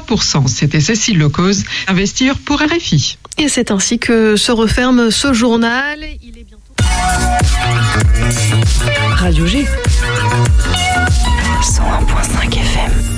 3%. C'était Cécile Lecause, investir pour RFI. Et c'est ainsi que se referme ce journal. Il est bientôt. Radio G. 101.5 FM.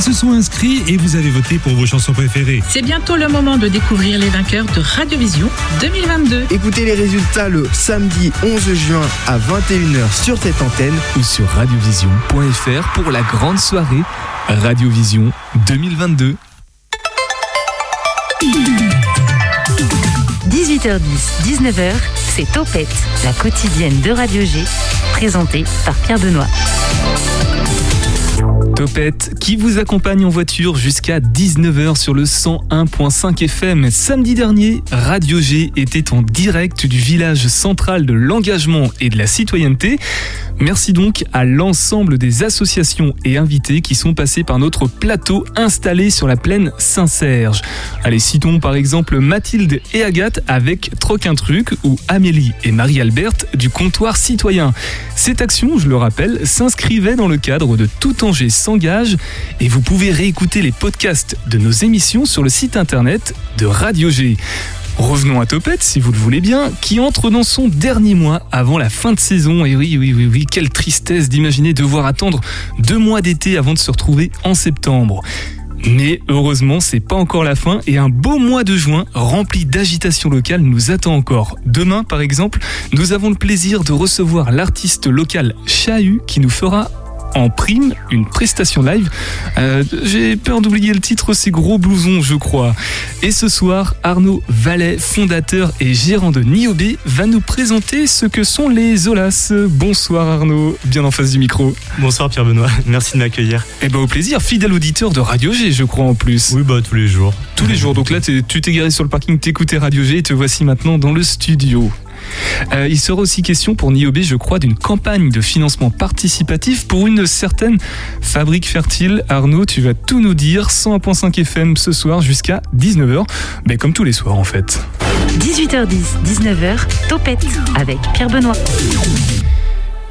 Ils se sont inscrits et vous avez voté pour vos chansons préférées. C'est bientôt le moment de découvrir les vainqueurs de Radiovision 2022. Écoutez les résultats le samedi 11 juin à 21h sur cette antenne ou sur radiovision.fr pour la grande soirée Radiovision 2022. 18h10, 19h, c'est Topette, la quotidienne de Radio G, présentée par Pierre Benoît. Topette qui vous accompagne en voiture jusqu'à 19h sur le 101.5 FM. Samedi dernier, Radio G était en direct du village central de l'engagement et de la citoyenneté. Merci donc à l'ensemble des associations et invités qui sont passés par notre plateau installé sur la plaine Saint-Serge. Allez, citons par exemple Mathilde et Agathe avec Troc un truc ou Amélie et Marie-Alberte du comptoir citoyen. Cette action, je le rappelle, s'inscrivait dans le cadre de Tout Angers et vous pouvez réécouter les podcasts de nos émissions sur le site internet de Radio G. Revenons à Topette, si vous le voulez bien, qui entre dans son dernier mois avant la fin de saison. Et oui, oui, oui, oui, quelle tristesse d'imaginer devoir attendre deux mois d'été avant de se retrouver en septembre. Mais heureusement, c'est pas encore la fin et un beau mois de juin rempli d'agitation locale nous attend encore. Demain, par exemple, nous avons le plaisir de recevoir l'artiste local Chahut qui nous fera en prime une prestation live. Euh, J'ai peur d'oublier le titre, c'est Gros Blouson, je crois. Et ce soir, Arnaud Vallet, fondateur et gérant de Niobé, va nous présenter ce que sont les Zolas. Bonsoir Arnaud, bien en face du micro. Bonsoir Pierre Benoît, merci de m'accueillir. Eh ben au plaisir, fidèle auditeur de Radio G, je crois en plus. Oui, bah tous les jours. Tous les jours, donc là tu t'es garé sur le parking, t'écoutais Radio G et te voici maintenant dans le studio. Euh, il sera aussi question pour Niobé, je crois, d'une campagne de financement participatif pour une certaine fabrique fertile. Arnaud, tu vas tout nous dire. 101.5 FM ce soir jusqu'à 19h. Mais comme tous les soirs en fait. 18h10, 19h, Topette avec Pierre Benoît.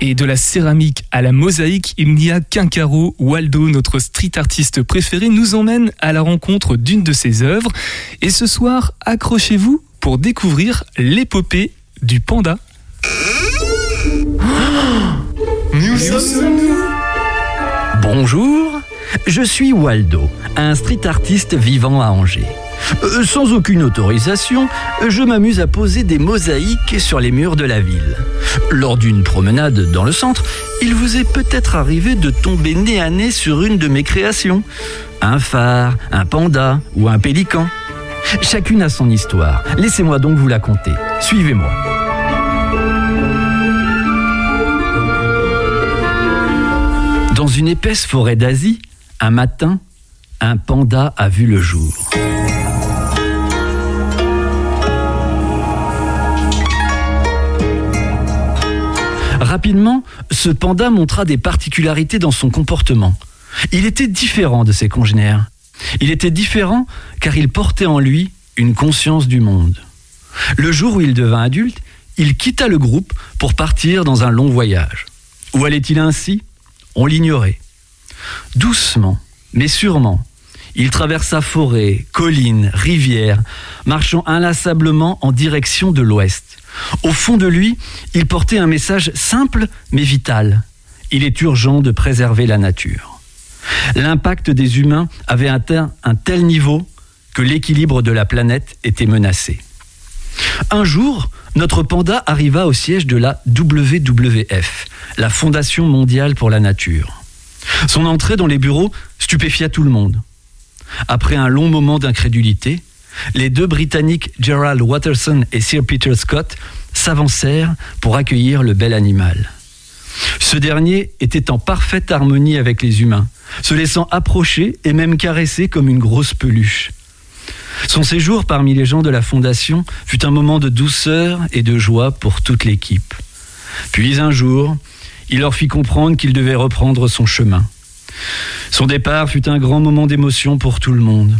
Et de la céramique à la mosaïque, il n'y a qu'un carreau. Waldo, notre street artiste préféré, nous emmène à la rencontre d'une de ses œuvres. Et ce soir, accrochez-vous pour découvrir l'épopée du panda. Nous sommes Bonjour, je suis Waldo, un street artiste vivant à Angers. Euh, sans aucune autorisation, je m'amuse à poser des mosaïques sur les murs de la ville. Lors d'une promenade dans le centre, il vous est peut-être arrivé de tomber nez à nez sur une de mes créations. Un phare, un panda ou un pélican. Chacune a son histoire. Laissez-moi donc vous la conter. Suivez-moi. Dans une épaisse forêt d'Asie, un matin, un panda a vu le jour. Rapidement, ce panda montra des particularités dans son comportement. Il était différent de ses congénères. Il était différent car il portait en lui une conscience du monde. Le jour où il devint adulte, il quitta le groupe pour partir dans un long voyage. Où allait-il ainsi? On l'ignorait. Doucement, mais sûrement, il traversa forêts, collines, rivières, marchant inlassablement en direction de l'ouest. Au fond de lui, il portait un message simple mais vital. Il est urgent de préserver la nature. L'impact des humains avait atteint un tel niveau que l'équilibre de la planète était menacé. Un jour, notre panda arriva au siège de la WWF, la Fondation mondiale pour la nature. Son entrée dans les bureaux stupéfia tout le monde. Après un long moment d'incrédulité, les deux Britanniques Gerald Watterson et Sir Peter Scott s'avancèrent pour accueillir le bel animal. Ce dernier était en parfaite harmonie avec les humains, se laissant approcher et même caresser comme une grosse peluche. Son séjour parmi les gens de la Fondation fut un moment de douceur et de joie pour toute l'équipe. Puis un jour, il leur fit comprendre qu'il devait reprendre son chemin. Son départ fut un grand moment d'émotion pour tout le monde.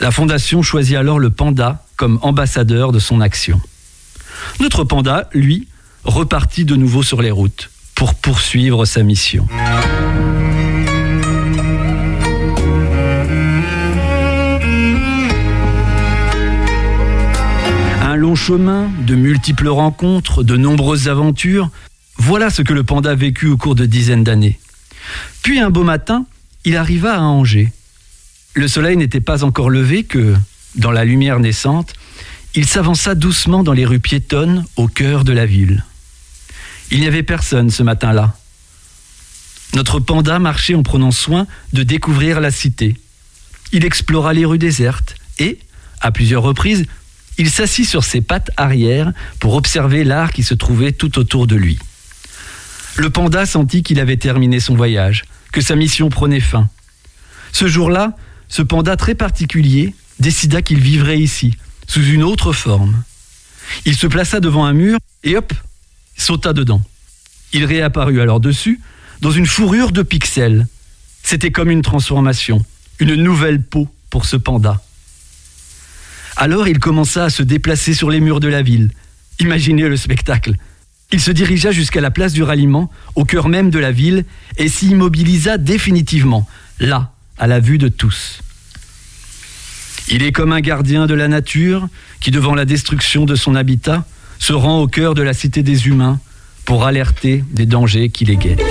La Fondation choisit alors le panda comme ambassadeur de son action. Notre panda, lui, repartit de nouveau sur les routes, pour poursuivre sa mission. Un long chemin, de multiples rencontres, de nombreuses aventures, voilà ce que le panda a vécu au cours de dizaines d'années. Puis un beau matin, il arriva à Angers. Le soleil n'était pas encore levé que, dans la lumière naissante, il s'avança doucement dans les rues piétonnes au cœur de la ville. Il n'y avait personne ce matin-là. Notre panda marchait en prenant soin de découvrir la cité. Il explora les rues désertes et, à plusieurs reprises, il s'assit sur ses pattes arrière pour observer l'art qui se trouvait tout autour de lui. Le panda sentit qu'il avait terminé son voyage, que sa mission prenait fin. Ce jour-là, ce panda très particulier décida qu'il vivrait ici, sous une autre forme. Il se plaça devant un mur et hop, sauta dedans. Il réapparut alors dessus, dans une fourrure de pixels. C'était comme une transformation, une nouvelle peau pour ce panda. Alors il commença à se déplacer sur les murs de la ville. Imaginez le spectacle. Il se dirigea jusqu'à la place du ralliement, au cœur même de la ville, et s'y immobilisa définitivement, là, à la vue de tous. Il est comme un gardien de la nature qui, devant la destruction de son habitat, se rend au cœur de la cité des humains pour alerter des dangers qui les guettent.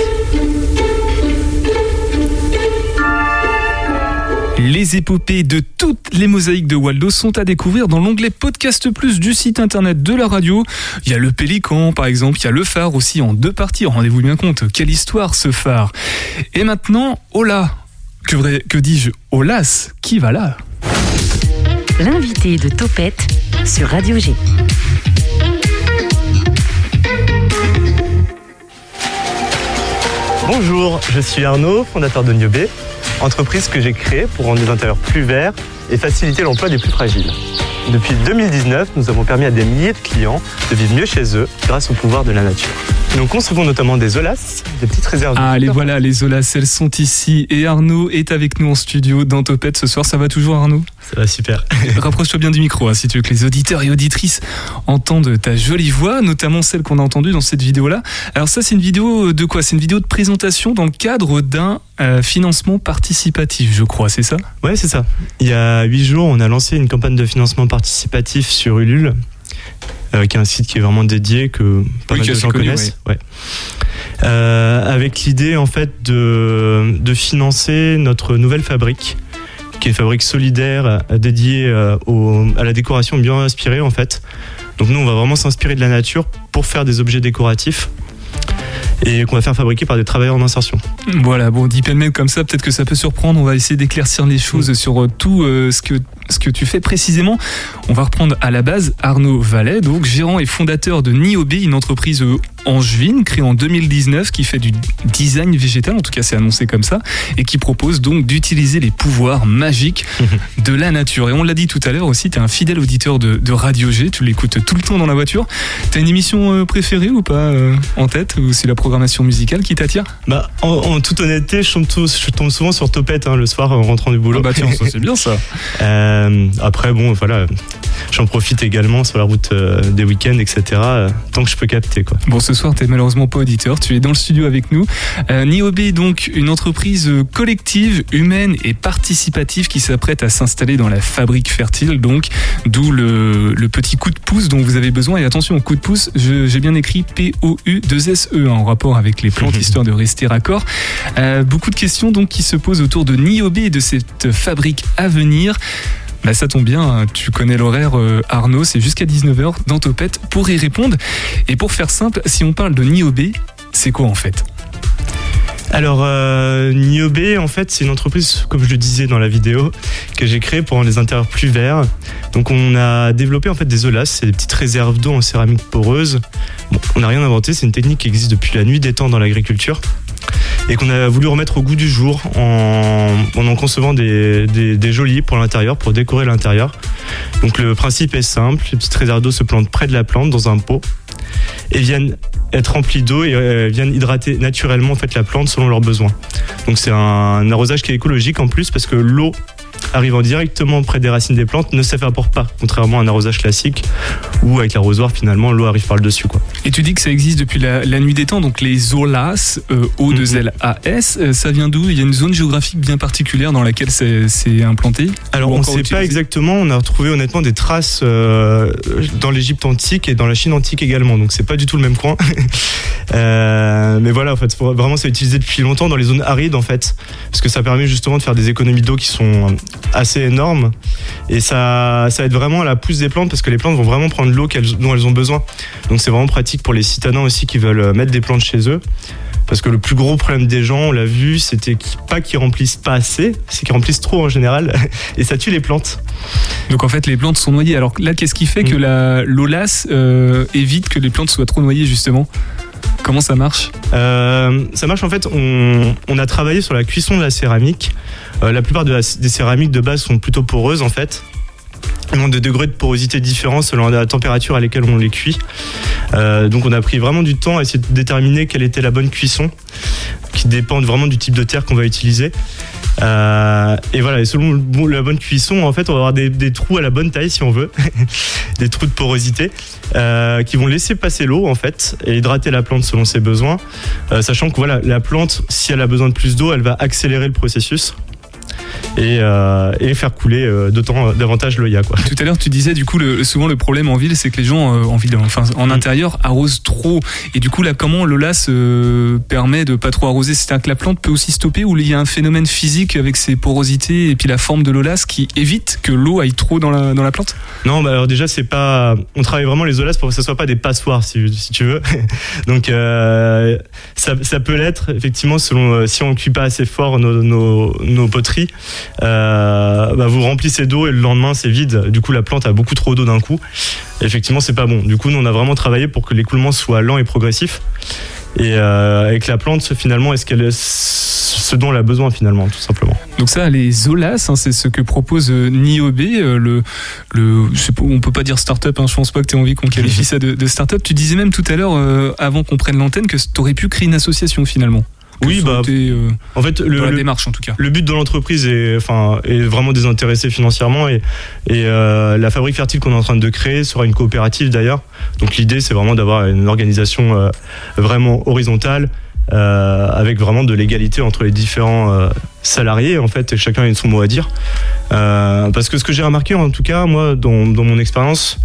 Les épopées de toutes les mosaïques de Waldo sont à découvrir dans l'onglet Podcast Plus du site internet de la radio. Il y a le Pélican par exemple, il y a le phare aussi en deux parties. Rendez-vous bien compte, quelle histoire ce phare. Et maintenant, Ola. Que, que dis-je Olas, qui va là? L'invité de Topette sur Radio G. Bonjour, je suis Arnaud, fondateur de Niobé, entreprise que j'ai créée pour rendre les intérieurs plus verts et faciliter l'emploi des plus fragiles. Depuis 2019, nous avons permis à des milliers de clients de vivre mieux chez eux grâce au pouvoir de la nature. Nous concevons notamment des OLAS, des petites réserves. Ah, les voilà, les OLAS, elles sont ici. Et Arnaud est avec nous en studio dans Topette ce soir. Ça va toujours, Arnaud? Ça va super. Rapproche-toi bien du micro, hein, si tu veux que les auditeurs et auditrices entendent ta jolie voix, notamment celle qu'on a entendue dans cette vidéo-là. Alors ça, c'est une vidéo de quoi? C'est une vidéo de présentation dans le cadre d'un euh, financement participatif, je crois, c'est ça? Ouais, c'est ça. Il y a huit jours, on a lancé une campagne de financement participatif sur Ulule euh, qui est un site qui est vraiment dédié que pas Oui, mal de gens connais, connaissent. Ouais. Euh, avec l'idée en fait de, de financer notre nouvelle fabrique, qui est une fabrique solidaire euh, dédiée euh, au- à la décoration bien inspirée en fait. Donc nous on va vraiment s'inspirer de la nature pour faire des objets décoratifs et qu'on va faire fabriquer par des travailleurs en insertion. Voilà, bon, dit comme ça, peut-être que ça peut surprendre. On va essayer d'éclaircir les choses sur euh, tout ce que ce que tu fais précisément. On va reprendre à la base Arnaud Vallet, donc gérant et fondateur de Niobé, une entreprise euh, angevine créée en 2019 qui fait du design végétal, en tout cas c'est annoncé comme ça, et qui propose donc d'utiliser les pouvoirs magiques de la nature. Et on l'a dit tout à l'heure aussi, tu es un fidèle auditeur de, de Radio G, tu l'écoutes tout le temps dans la voiture. T'as une émission euh, préférée ou pas euh, en tête Ou c'est la programmation musicale qui t'attire? Bah, en, en toute honnêteté, je tombe, je tombe souvent sur Topette hein, le soir en rentrant du boulot. Ah bah tiens, c'est bien ça. Euh, après, bon, voilà, j'en profite également sur la route euh, des week-ends, etc. euh, tant que je peux capter, quoi. Bon, ce soir, tu malheureusement pas auditeur, tu es dans le studio avec nous. Euh, Niobe est donc une entreprise euh, collective, humaine et participative qui s'apprête à s'installer dans la fabrique fertile, donc d'où le, le petit coup de pouce dont vous avez besoin. Et attention au coup de pouce, j'ai bien écrit P-O-U-2-S-E E, en rapport avec les plantes, histoire de rester raccord. Euh, beaucoup de questions donc qui se posent autour de Niobe et de cette fabrique à venir. Bah ça tombe bien, hein, tu connais l'horaire euh, Arnaud, c'est jusqu'à 19h dans Topette pour y répondre. Et pour faire simple, si on parle de Niobe, c'est quoi en fait? Alors, euh, Niobé, en fait, c'est une entreprise, comme je le disais dans la vidéo, que j'ai créée pour les intérieurs plus verts. Donc, on a développé en fait des OLAS, c'est des petites réserves d'eau en céramique poreuse. Bon, on n'a rien inventé, c'est une technique qui existe depuis la nuit des temps dans l'agriculture et qu'on a voulu remettre au goût du jour en en, concevant des, des, jolis pour l'intérieur, pour décorer l'intérieur. Donc, le principe est simple les petites réserves d'eau se plantent près de la plante dans un pot et viennent être remplies d'eau et euh, viennent hydrater naturellement en fait la plante selon leurs besoins. Donc c'est un arrosage qui est écologique en plus parce que l'eau arrivant directement près des racines des plantes ne s'évapore pas, contrairement à un arrosage classique où avec l'arrosoir finalement l'eau arrive par le dessus. Quoi. Et tu dis que ça existe depuis la, la nuit des temps, donc les OLAS, euh, O2LAS, euh, ça vient d'où? Il y a une zone géographique bien particulière dans laquelle c'est implanté? Alors on ne sait pas exactement, on a retrouvé honnêtement des traces euh, dans l'Égypte antique et dans la Chine antique également, donc c'est pas du tout le même coin. Mais voilà, en fait, vraiment c'est utilisé depuis longtemps dans les zones arides en fait, parce que ça permet justement de faire des économies d'eau qui sont assez énormes et ça, ça aide vraiment à la pousse des plantes parce que les plantes vont vraiment prendre l'eau dont elles ont besoin. Donc c'est vraiment pratique pour les citadins aussi qui veulent euh, mettre des plantes chez eux. Parce que le plus gros problème des gens, on l'a vu, c'était pas qu'ils remplissent pas assez, c'est qu'ils remplissent trop en général, et ça tue les plantes. Donc en fait, les plantes sont noyées. Alors là, qu'est-ce qui fait que Mm. la l'OLAS euh, évite que les plantes soient trop noyées justement? Comment ça marche Euh, ça marche en fait, on, a travaillé sur la cuisson de la céramique. Euh, la plupart des céramiques de base sont plutôt poreuses en fait. Ont des degrés de porosité différents selon la température à laquelle on les cuit. Euh, donc on a pris vraiment du temps à essayer de déterminer quelle était la bonne cuisson, qui dépend vraiment du type de terre qu'on va utiliser. Euh, et voilà, et selon la bonne cuisson, en fait, on va avoir des, trous à la bonne taille si on veut, des trous de porosité euh, qui vont laisser passer l'eau en fait et hydrater la plante selon ses besoins, sachant que voilà, la plante, si elle a besoin de plus d'eau, elle va accélérer le processus et, euh, et faire couler euh, d'autant davantage l'œil quoi. Tout à l'heure, tu disais du coup, le, souvent le problème en ville, c'est que les gens euh, en ville, enfin en intérieur, arrosent trop. Et du coup, là, comment euh, permet de pas trop arroser? C'est-à-dire que la plante peut aussi stopper ou il y a un phénomène physique avec ses porosités et puis la forme de l'OLAS qui évite que l'eau aille trop dans la, dans la plante? Non, bah alors déjà c'est pas, on travaille vraiment les olas pour que ce soit pas des passoires si, si tu veux. Donc euh, ça, ça peut l'être effectivement selon euh, si on cuit pas assez fort nos, nos, nos poteries, euh, bah, vous remplissez d'eau et le lendemain c'est vide. Du coup la plante a beaucoup trop d'eau d'un coup. Et effectivement c'est pas bon. Du coup nous on a vraiment travaillé pour que l'écoulement soit lent et progressif et euh, avec la plante finalement est-ce qu'elle ce dont elle a besoin finalement tout simplement. Donc ça, les OLAS, hein, c'est ce que propose euh, Niobe, euh, le, le, je sais pas, on peut pas dire start-up, hein, je pense pas que tu aies envie qu'on qualifie ça de, de start-up. Tu disais même tout à l'heure, euh, avant qu'on prenne l'antenne, que tu aurais pu créer une association finalement. Oui, bah, été, euh, En fait le, dans la le- démarche en tout cas. Le but de l'entreprise est, enfin, est vraiment désintéressé financièrement et, et euh, la fabrique fertile qu'on est en train de créer sera une coopérative d'ailleurs. Donc l'idée c'est vraiment d'avoir une organisation euh, vraiment horizontale avec vraiment de l'égalité entre les différents salariés en fait et chacun a son mot à dire. Parce que ce que j'ai remarqué en tout cas moi dans, dans mon expérience,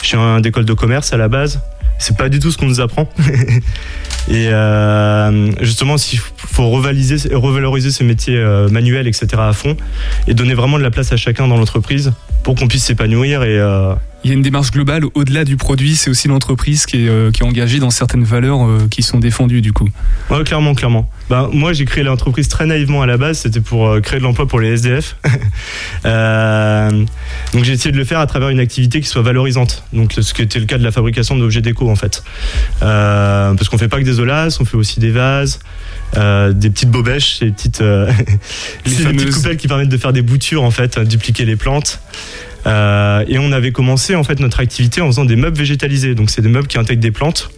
je suis un d'école de commerce à la base. C'est pas du tout ce qu'on nous apprend. Et euh, justement, il faut revaliser, revaloriser ces métiers euh, manuels, etc. à fond, et donner vraiment de la place à chacun dans l'entreprise pour qu'on puisse s'épanouir. Et euh, Il y a une démarche globale au-delà du produit, c'est aussi l'entreprise qui est, euh, qui est engagée dans certaines valeurs euh, qui sont défendues du coup. ouais, clairement, clairement. Bah, moi, j'ai créé l'entreprise très naïvement à la base. C'était pour euh, créer de l'emploi pour les SDF. Euh, donc, j'ai essayé de le faire à travers une activité qui soit valorisante. Donc, ce qui était le cas de la fabrication d'objets déco, en fait. Euh, parce qu'on fait pas que des olas, on fait aussi des vases. euh, des petites bobèches, des petites, euh, Les petites coupelles qui permettent de faire des boutures en fait, dupliquer les plantes. Euh, et on avait commencé en fait notre activité en faisant des meubles végétalisés. Donc c'est des meubles qui intègrent des plantes.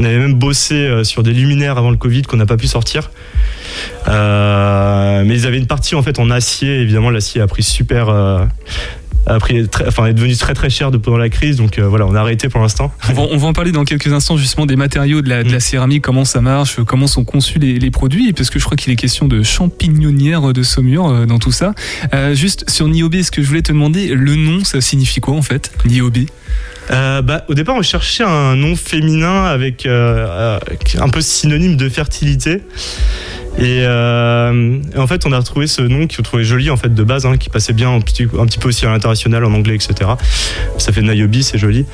On avait même bossé euh, sur des luminaires avant le Covid qu'on n'a pas pu sortir. Euh, mais ils avaient une partie en fait en acier. Évidemment, l'acier a pris super, euh, a pris très- enfin est devenu très très cher de, pendant la crise. Donc euh, voilà, on a arrêté pour l'instant. On va, on va en parler dans quelques instants justement des matériaux, de la, de la Mm. céramique, comment ça marche, euh, comment sont conçus les, les produits, parce que je crois qu'il est question de champignonnière de Saumur euh, dans tout ça. Euh, juste sur Niobe, ce que je voulais te demander, le nom, ça signifie quoi en fait Niobe? Euh, bah, au départ, on cherchait un nom féminin avec euh, euh, un peu synonyme de fertilité. Et, euh, en fait, on a retrouvé ce nom qu'on trouvait joli en fait de base, hein, qui passait bien un petit, un petit peu aussi à l'international en anglais, etc. Ça fait Niobe, c'est joli.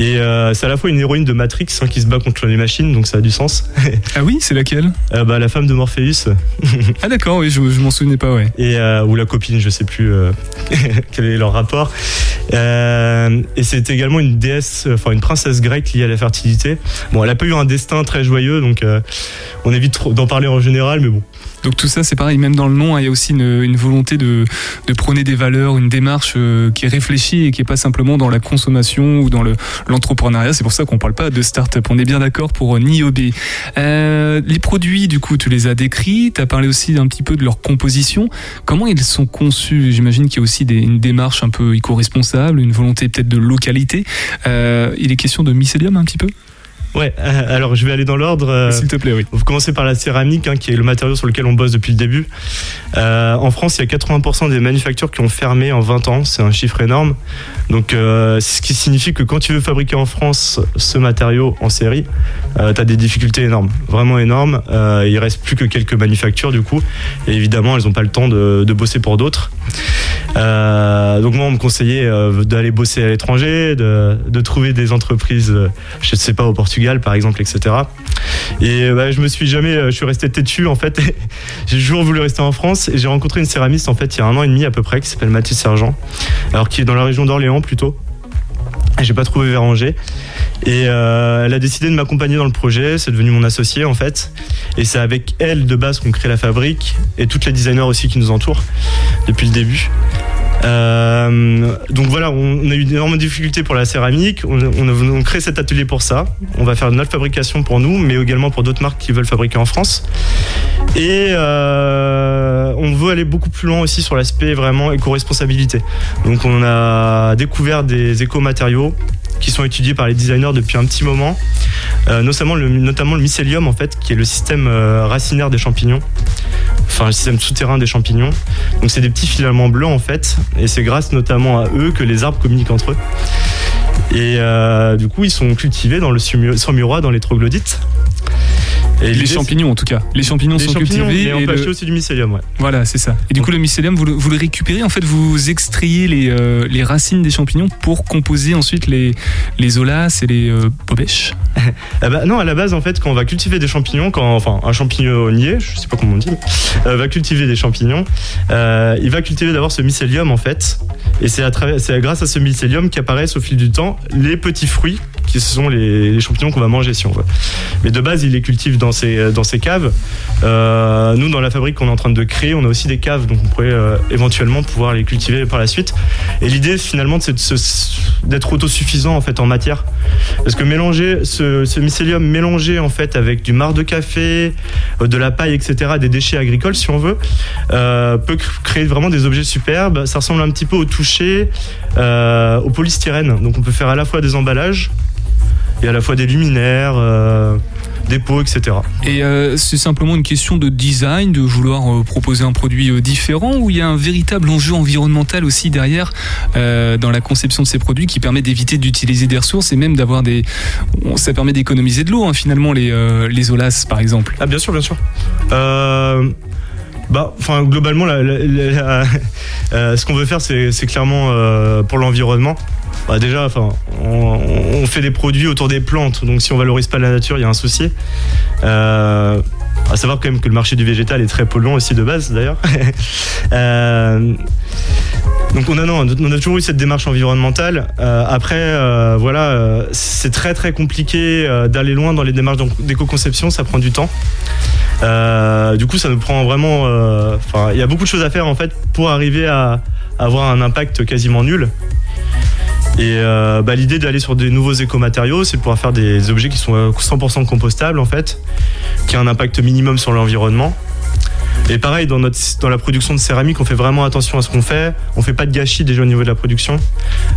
Et euh, c'est à la fois une héroïne de Matrix hein, qui se bat contre les machines, donc ça a du sens. Ah oui, c'est laquelle? Euh, bah, la femme de Morpheus Ah d'accord, oui, je, je m'en souvenais pas, ouais. et euh, ou la copine, je sais plus quel est leur rapport. Et c'est également une déesse, enfin une princesse grecque liée à la fertilité. Bon, elle a pas eu un destin très joyeux, donc on évite d'en parler en général, mais bon. Donc tout ça, c'est pareil, même dans le nom, hein, il y a aussi une, une volonté de, de prôner des valeurs, une démarche qui est réfléchie et qui est pas simplement dans la consommation ou dans le, l'entrepreneuriat. C'est pour ça qu'on parle pas de start-up. On est bien d'accord pour Niobe. Euh, les produits, du coup, tu les as décrits. Tu as parlé aussi un petit peu de leur composition. Comment ils sont conçus? J'imagine qu'il y a aussi une démarche un peu éco-responsable, une volonté peut-être de localité. Euh, il est question de mycélium un petit peu? Ouais, euh, alors je vais aller dans l'ordre. euh, S'il te plaît, oui. On va commencer par la céramique, hein, qui est le matériau sur lequel on bosse depuis le début. Euh, en France, il y a 80% des manufactures qui ont fermé en 20 ans. C'est un chiffre énorme. Donc, ce qui signifie que quand tu veux fabriquer en France ce matériau en série, tu as des difficultés énormes, vraiment énormes. Il reste plus que quelques manufactures du coup, et évidemment, elles n'ont pas le temps de, de bosser pour d'autres. Euh, donc moi, on me conseillait euh, d'aller bosser à l'étranger, de, trouver des entreprises, euh, je sais pas, au Portugal par exemple, etc. Et bah, je me suis jamais, je suis resté têtu en fait. j'ai toujours voulu rester en France et j'ai rencontré une céramiste en fait il y a un an et demi à peu près qui s'appelle Mathilde Sergent, alors qui est dans la région d'Orléans plutôt. J'ai pas trouvé vers Angers. Et euh, elle a décidé de m'accompagner dans le projet. C'est devenu mon associé en fait. Et c'est avec elle de base qu'on crée la fabrique et toutes les designers aussi qui nous entourent depuis le début. Euh, donc voilà, on, a eu d'énormes difficultés pour la céramique. On, on, a- on crée cet atelier pour ça. On va faire notre fabrication pour nous, mais également pour d'autres marques qui veulent fabriquer en France. Et euh, on veut aller beaucoup plus loin aussi sur l'aspect vraiment éco-responsabilité. Donc on a découvert des éco-matériaux qui sont étudiés par les designers depuis un petit moment, Euh, notamment, le, notamment mycélium en fait, qui est le système euh, racinaire des champignons, enfin le système souterrain des champignons. Donc c'est des petits filaments blancs en fait, et c'est grâce notamment à eux que les arbres communiquent entre eux. Et euh, du coup, ils sont cultivés dans le saumur- saumurois, dans les troglodytes. Et Les champignons, en tout cas. Les champignons les sont champignons, cultivés. mais on et peut le- acheter aussi du mycélium, ouais. Voilà, c'est ça. Et du coup, le mycélium, vous le, vous le récupérez. En fait, vous extrayez les, euh, les racines des champignons pour composer ensuite les, les olas et les euh, bobèches. Ah bah, non, à la base, en fait, quand on va cultiver des champignons, quand, enfin, un champignon-nier, je sais pas comment on dit, euh, va cultiver des champignons, euh, il va cultiver d'abord ce mycélium, en fait. Et c'est grâce à ce mycélium qu'apparaissent au fil du temps les petits fruits, qui sont les, champignons qu'on va manger, si on veut. Mais de base, il les cultive dans ces, dans caves. Euh, nous, dans la fabrique qu'on est en train de créer, on a aussi des caves, donc on pourrait euh, éventuellement pouvoir les cultiver par la suite. Et l'idée, finalement, c'est d'être autosuffisant, en fait, en matière. Parce que mélanger ce, mycélium mélangé en fait avec du marc de café, euh, de la paille, etc., des déchets agricoles si on veut, peut cr- créer vraiment des objets superbes. Ça ressemble un petit peu au toucher, au polystyrène. Donc on peut faire à la fois des emballages et à la fois des luminaires, euh, des pots, etc. Et euh, c'est simplement une question de design, de vouloir euh, proposer un produit différent, ou il y a un véritable enjeu environnemental aussi derrière dans la conception de ces produits qui permet d'éviter d'utiliser des ressources et même d'avoir des. Ça permet d'économiser de l'eau, hein, finalement, les, les olas, par exemple. Ah bien sûr, bien sûr. Euh, bah, enfin globalement, la- la- la- euh, ce qu'on veut faire, c'est c'est clairement euh, pour l'environnement. Bah, déjà, on, fait des produits autour des plantes, donc si on valorise pas la nature, il y a un souci. Euh, à savoir quand même que le marché du végétal est très polluant aussi de base, d'ailleurs. Euh, donc on a, non, on a toujours eu cette démarche environnementale. Euh, après, euh, voilà, c'est très très compliqué d'aller loin dans les démarches d'éco-conception, ça prend du temps. Du coup, ça nous prend vraiment. il y a beaucoup de choses à faire en fait pour arriver à avoir un impact quasiment nul. Et euh, bah, l'idée d'aller sur des nouveaux écomatériaux, c'est de pouvoir faire des objets qui sont euh, 100% compostables en fait, qui ont un impact minimum sur l'environnement. Et pareil, dans, notre, dans la production de céramique, on fait vraiment attention à ce qu'on fait. On fait pas de gâchis déjà au niveau de la production.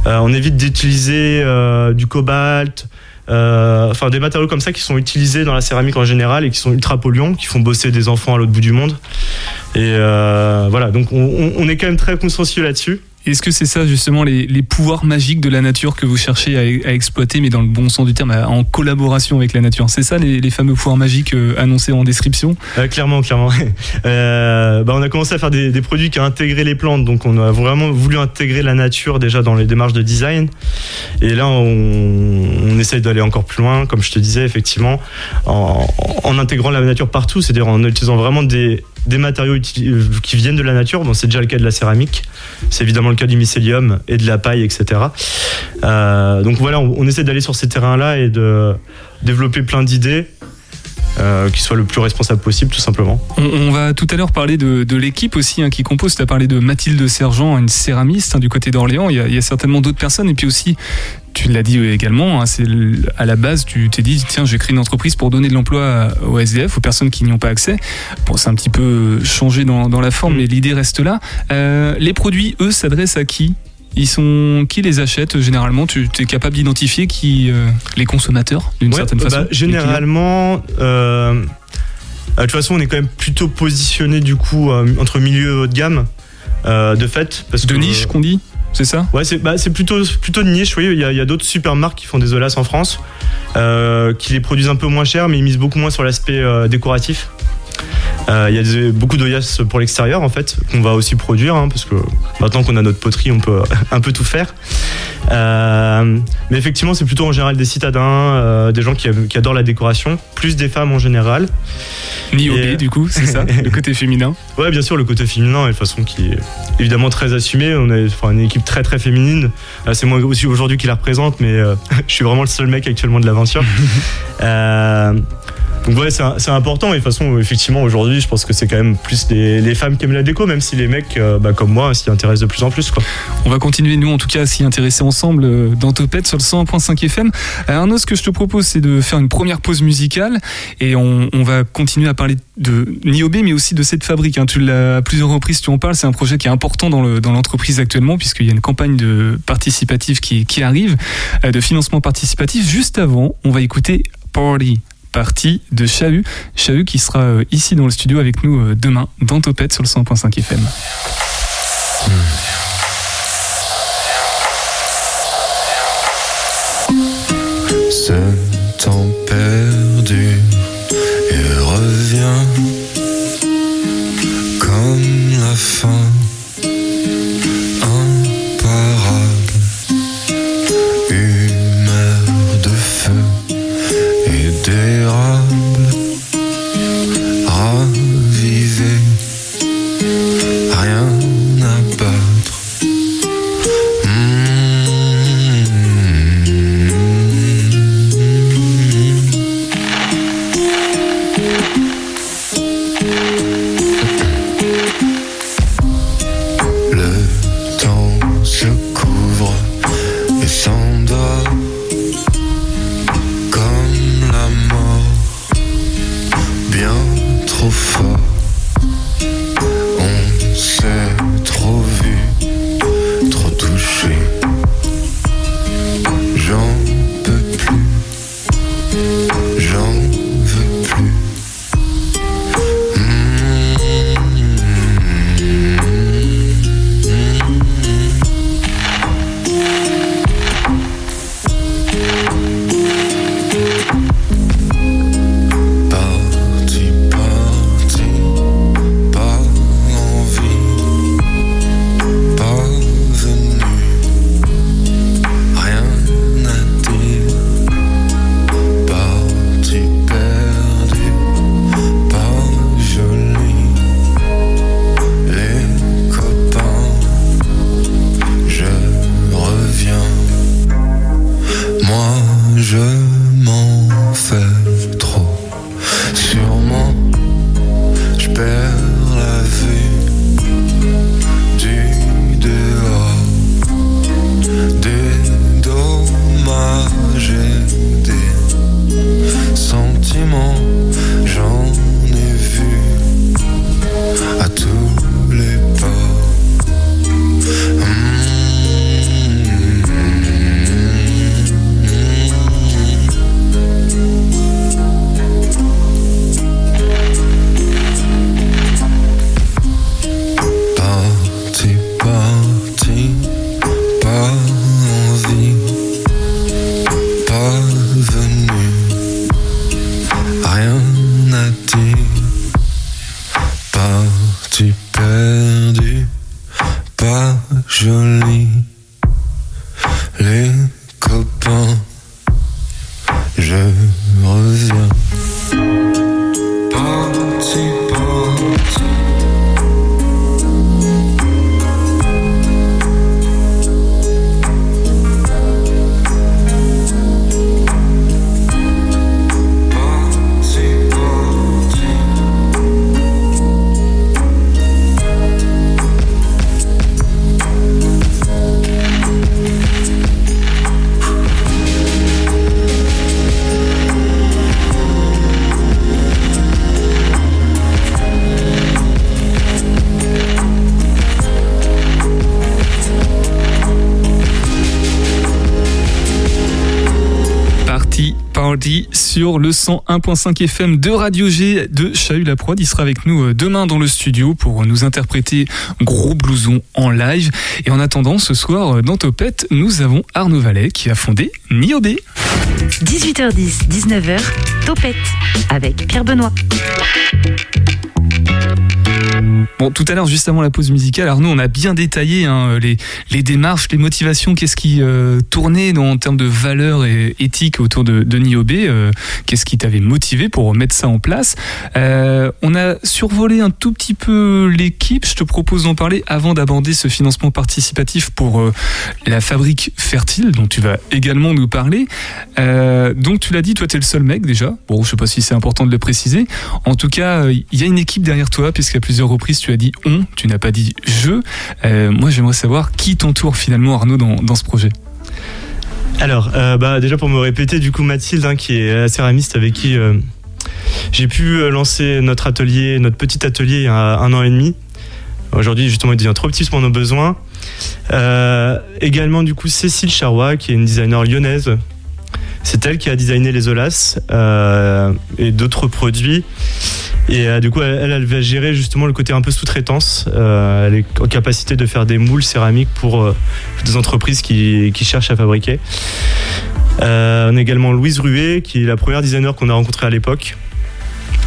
Euh, on évite d'utiliser euh, du cobalt, euh, enfin des matériaux comme ça qui sont utilisés dans la céramique en général et qui sont ultra polluants, qui font bosser des enfants à l'autre bout du monde. Et euh, voilà, donc on, on- on est quand même très consciencieux là-dessus. Est-ce que c'est ça justement les, pouvoirs magiques de la nature que vous cherchez à, exploiter, mais dans le bon sens du terme, en collaboration avec la nature? C'est ça les, les fameux pouvoirs magiques euh, annoncés en description? Euh, clairement, clairement. Euh, bah, on a commencé à faire des, produits qui intégraient les plantes, donc on a vraiment voulu intégrer la nature déjà dans les démarches de design. Et là, on, on essaye d'aller encore plus loin, comme je te disais, effectivement, en, en intégrant la nature partout, c'est-à-dire en utilisant vraiment des, des matériaux euh, qui viennent de la nature. Bon, c'est déjà le cas de la céramique, c'est évidemment le cas du mycélium et de la paille, etc. Euh, donc voilà, on, on essaie d'aller sur ces terrains-là et de développer plein d'idées euh, qui soit le plus responsable possible, tout simplement. On, on va tout à l'heure parler de, de l'équipe aussi hein, qui compose. Tu as parlé de Mathilde Sergent, une céramiste hein, du côté d'Orléans. Il, y a- il y a certainement d'autres personnes. Et puis aussi, tu l'as dit également, hein, c'est à la base, tu t'es dit, tiens, je vais créer une entreprise pour donner de l'emploi aux SDF, aux personnes qui n'y ont pas accès. Bon, c'est un petit peu changé dans, dans la forme, mais l'idée reste là. Euh, les produits, eux, s'adressent à qui? Ils sont qui les achète généralement? Tu es capable d'identifier qui euh, les consommateurs d'une Ouais, certaine bah, façon? généralement, euh, euh, de toute façon, on est quand même plutôt positionné du coup entre milieu et haut de gamme, de fait. Parce de que, niche qu'on dit, c'est ça? Ouais, c'est bah, plutôt, plutôt de niche, oui. Il y a, d'autres super marques qui font des Olas en France, euh, qui les produisent un peu moins cher, mais ils misent beaucoup moins sur l'aspect euh, décoratif. Euh, Il y a des- beaucoup d'Oyas pour l'extérieur, en fait, qu'on va aussi produire, hein, parce que maintenant qu'on a notre poterie, on peut un peu tout faire. Euh, mais effectivement, c'est plutôt en général des citadins, euh, des gens qui, qui adorent la décoration, plus des femmes en général. Niobé, Et- du coup, c'est ça, le côté féminin. Ouais, bien sûr, le côté féminin, et de façon qui est évidemment très assumé. On est enfin, une équipe très très féminine. C'est moi aussi aujourd'hui qui la représente, mais je suis vraiment le seul mec actuellement de l'aventure. Donc ouais, c'est important. Et de toute façon, effectivement, aujourd'hui, je pense que c'est quand même plus les, les femmes qui aiment la déco, même si les mecs, euh, bah, comme moi, s'y intéressent de plus en plus. Quoi. On va continuer, nous, en tout cas, à s'y intéresser ensemble euh, dans Topette sur le 101.5 FM. Arnaud, ce que je te propose, c'est de faire une première pause musicale et on, on va continuer à parler de Niobé, mais aussi de cette fabrique. hein. Tu l'as à plusieurs reprises, tu en parles. C'est un projet qui est important dans le- dans l'entreprise actuellement, puisqu'il y a une campagne de participative qui, qui arrive, euh, de financement participatif. Juste avant, on va écouter Party. Party de Chahut. Chahut qui sera euh, ici dans le studio avec nous euh, demain dans Topette sur le 100.5 FM. Ce le 101.5 FM de Radio G de Chahut la Prod. Il sera avec nous euh, demain dans le studio pour nous interpréter Gros Blouson en live. Et en attendant, ce soir, euh, dans Topette, nous avons Arnaud Vallet qui a fondé Niobé. 18h10, 19h, Topette avec Pierre Benoît. Bon, tout à l'heure, juste avant la pause musicale, Arnaud, on a bien détaillé hein, les, démarches, les motivations, qu'est-ce qui euh, tournait en termes de valeurs et éthiques autour de, de Niobé, euh, qu'est-ce qui t'avait motivé pour mettre ça en place? Euh, on a survolé un tout petit peu l'équipe, je te propose d'en parler avant d'aborder ce financement participatif pour la fabrique fertile, dont tu vas également nous parler. Donc tu l'as dit, toi tu es le seul mec déjà, bon je sais pas si c'est important de le préciser, en tout cas il y a une équipe derrière toi, puisqu'à plusieurs reprises tu as dit on, tu n'as pas dit je. Euh, moi, j'aimerais savoir qui t'entoure finalement, Arnaud, dans, dans ce projet. Alors, euh, bah, déjà pour me répéter, du coup, Mathilde, hein, qui est la céramiste avec qui euh, j'ai pu lancer notre atelier, notre petit atelier il y a un an et demi. Aujourd'hui, justement, il devient trop petit pour nos besoins. Également, du coup, Cécile Charrois, qui est une designer lyonnaise. C'est elle qui a designé les Olas et d'autres produits. Et euh, du coup, elle, va gérer justement le côté un peu sous-traitance. Euh, elle est en capacité de faire des moules céramiques pour euh, des entreprises qui, cherchent à fabriquer. On a également Louise Ruet, qui est la première designer qu'on a rencontrée à l'époque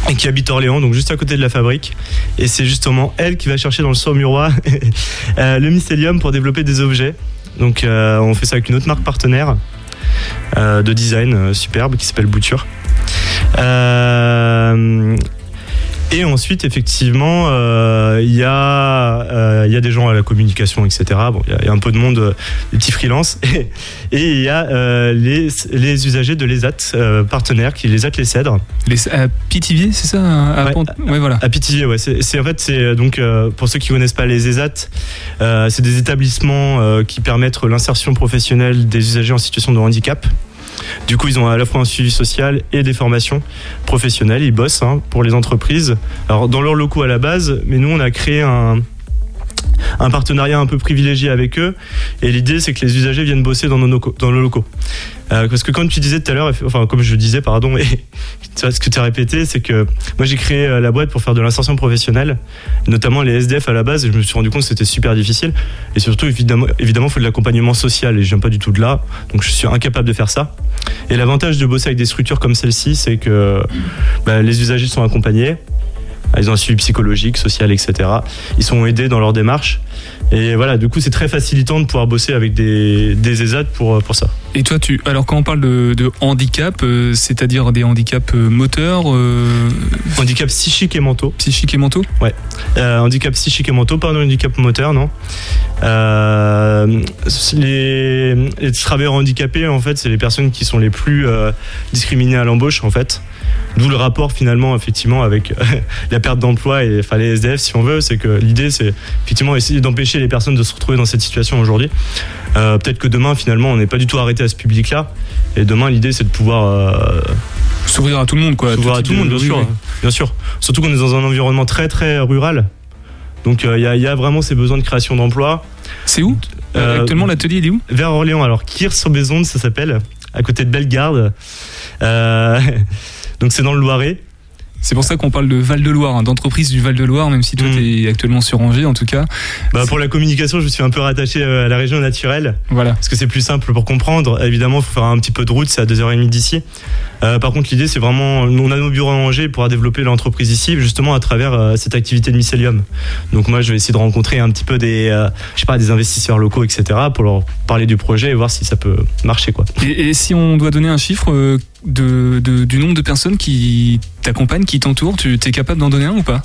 et qui habite Orléans, donc juste à côté de la fabrique. Et c'est justement elle qui va chercher dans le Saumurois le mycélium pour développer des objets. Donc on fait ça avec une autre marque partenaire de design superbe qui s'appelle Bouture. Et ensuite, effectivement, euh, il y, a, euh, il y a des gens à la communication, etc. Bon, il y a- y, un peu de monde, euh, des petits freelances. Et, il y a euh, les, les usagers de l'ESAT, euh, partenaires, qui l'ESAT Les Cèdres. Les, à Pithiviers, c'est ça à Ouais. Voilà. À Pithiviers, ouais. C'est en fait, c'est euh, donc euh, pour ceux qui connaissent pas les ESAT, euh, c'est des établissements euh, qui permettent l'insertion professionnelle des usagers en situation de handicap. Du coup, ils ont à la fois un suivi social et des formations professionnelles. Ils bossent hein, pour les entreprises. Alors, dans leurs locaux à la base, mais nous, on a créé un, partenariat un peu privilégié avec eux. Et l'idée, c'est que les usagers viennent bosser dans nos, locaux- dans nos locaux. Euh, parce que comme tu disais tout à l'heure, enfin, comme je disais, pardon, et ce que tu as répété, c'est que moi, j'ai créé euh, la boîte pour faire de l'insertion professionnelle, notamment les SDF à la base, et je me suis rendu compte que c'était super difficile. Et surtout, évidemment, évidemment, il faut de l'accompagnement social, et je viens pas du tout de là, donc je suis incapable de faire ça. Et l'avantage de bosser avec des structures comme celle-ci, c'est que bah, les usagers sont accompagnés, ils ont un suivi psychologique, social, etc. Ils sont aidés dans leur démarche. Et voilà, du coup, c'est très facilitant de pouvoir bosser avec des, des ESAT pour, pour ça. Et toi, tu, alors quand on parle de, de handicap, euh, c'est-à-dire des handicaps euh, moteurs, euh, Handicap psychique et mentaux. psychiques et mentaux? Euh, handicap psychique et mentaux, pas un handicap moteur, non. Euh, les, les travailleurs handicapés, en fait, c'est les personnes qui sont les plus euh, discriminées à l'embauche, en fait. D'où le rapport finalement, effectivement, avec euh, la perte d'emploi et enfin, les SDF, si on veut, c'est que l'idée, c'est effectivement essayer d'empêcher les personnes de se retrouver dans cette situation aujourd'hui. Euh, Peut-être que demain, finalement, on n'est pas du tout arrêté à ce public-là. Et demain, l'idée, c'est de pouvoir euh, S'ouvrir à tout le monde, quoi. s'ouvrir à tout le monde, de- bien sûr. oui. Bien sûr. Surtout qu'on est dans un environnement très très rural. Donc euh, il y, a- il y a vraiment ces besoins de création d'emplois. C'est où? Actuellement, l'atelier, il est où? Vers Orléans, alors Kir sur Bezonde, ça s'appelle, à côté de Bellegarde. Euh, donc c'est dans le Loiret. C'est pour ça qu'on parle de Val-de-Loire, hein, d'entreprise du Val-de-Loire, même si toi, Mm. tu es actuellement sur Angers, en tout cas. Bah, pour la communication, je suis un peu rattaché euh, à la région naturelle. Voilà. parce que c'est plus simple pour comprendre. Évidemment, il faut faire un petit peu de route, c'est à 2h30 d'ici. Euh, par contre, l'idée, c'est vraiment, on a nos bureaux à Angers pour développer l'entreprise ici, justement à travers euh, cette activité de mycélium. Donc moi, je vais essayer de rencontrer un petit peu des, euh, je sais pas, des investisseurs locaux, etc., pour leur parler du projet et voir si ça peut marcher, quoi. Et, et si on doit donner un chiffre de, du nombre de personnes qui t'accompagnent, qui t'entourent, tu es capable d'en donner un ou pas?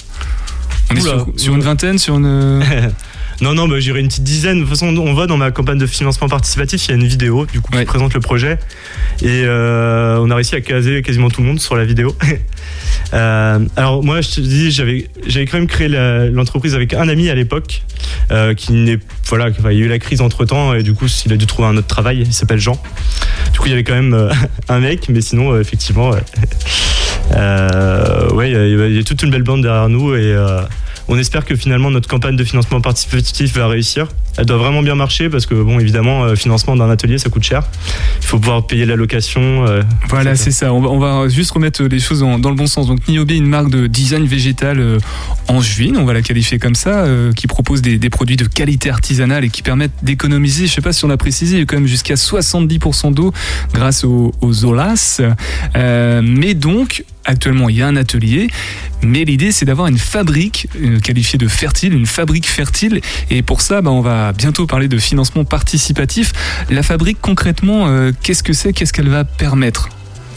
On est sur, sur une vingtaine, sur une. Non, non, bah, j'irai une petite dizaine. De toute façon, on voit dans ma campagne de financement participatif, il y a une vidéo du coup Ouais. qui présente le projet. Et euh, on a réussi à caser quasiment tout le monde sur la vidéo. Euh, alors moi, je te dis, j'avais, j'avais quand même créé l'entreprise avec un ami à l'époque, euh, qui n'est, voilà, enfin, il y a eu la crise entre temps et du coup, il a dû trouver un autre travail. Il s'appelle Jean. Du coup, il y avait quand même un mec, mais sinon, effectivement, Euh, ouais, il y, a- il y a toute une belle bande derrière nous et euh, on espère que finalement notre campagne de financement participatif va réussir. Elle doit vraiment bien marcher parce que, bon, évidemment, euh, financement d'un atelier, ça coûte cher. Il faut pouvoir payer la location. euh, Voilà, c'est ça. On va, on va juste remettre les choses dans, dans le bon sens. Donc Niobe, une marque de design végétal euh, angevine, on va la qualifier comme ça, euh, qui propose des, des produits de qualité artisanale et qui permettent d'économiser, je sais pas si on l'a précisé, quand même jusqu'à 70% d'eau grâce aux, aux OLAS. Euh, mais donc, actuellement, il y a un atelier, mais l'idée, c'est d'avoir une fabrique euh, qualifiée de fertile, une fabrique fertile. Et pour ça, bah, on va bientôt parler de financement participatif. La fabrique, concrètement, euh, qu'est-ce que c'est? Qu'est-ce qu'elle va permettre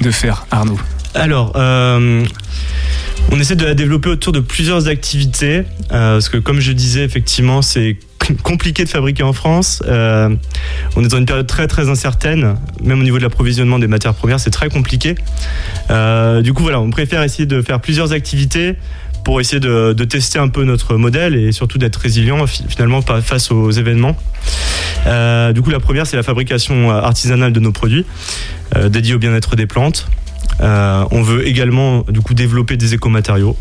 de faire, Arnaud? Alors, euh, on essaie de la développer autour de plusieurs activités, euh, parce que comme je disais, effectivement, c'est compliqué de fabriquer en France. On est dans une période très très incertaine, même au niveau de l'approvisionnement des matières premières, c'est très compliqué. Du coup, voilà, on préfère essayer de faire plusieurs activités pour essayer de, tester un peu notre modèle et surtout d'être résilient fi- finalement face aux événements. Euh, du coup, la première, c'est la fabrication euh, artisanale de nos produits, euh, dédiés au bien-être des plantes. On veut également du coup développer des écomatériaux.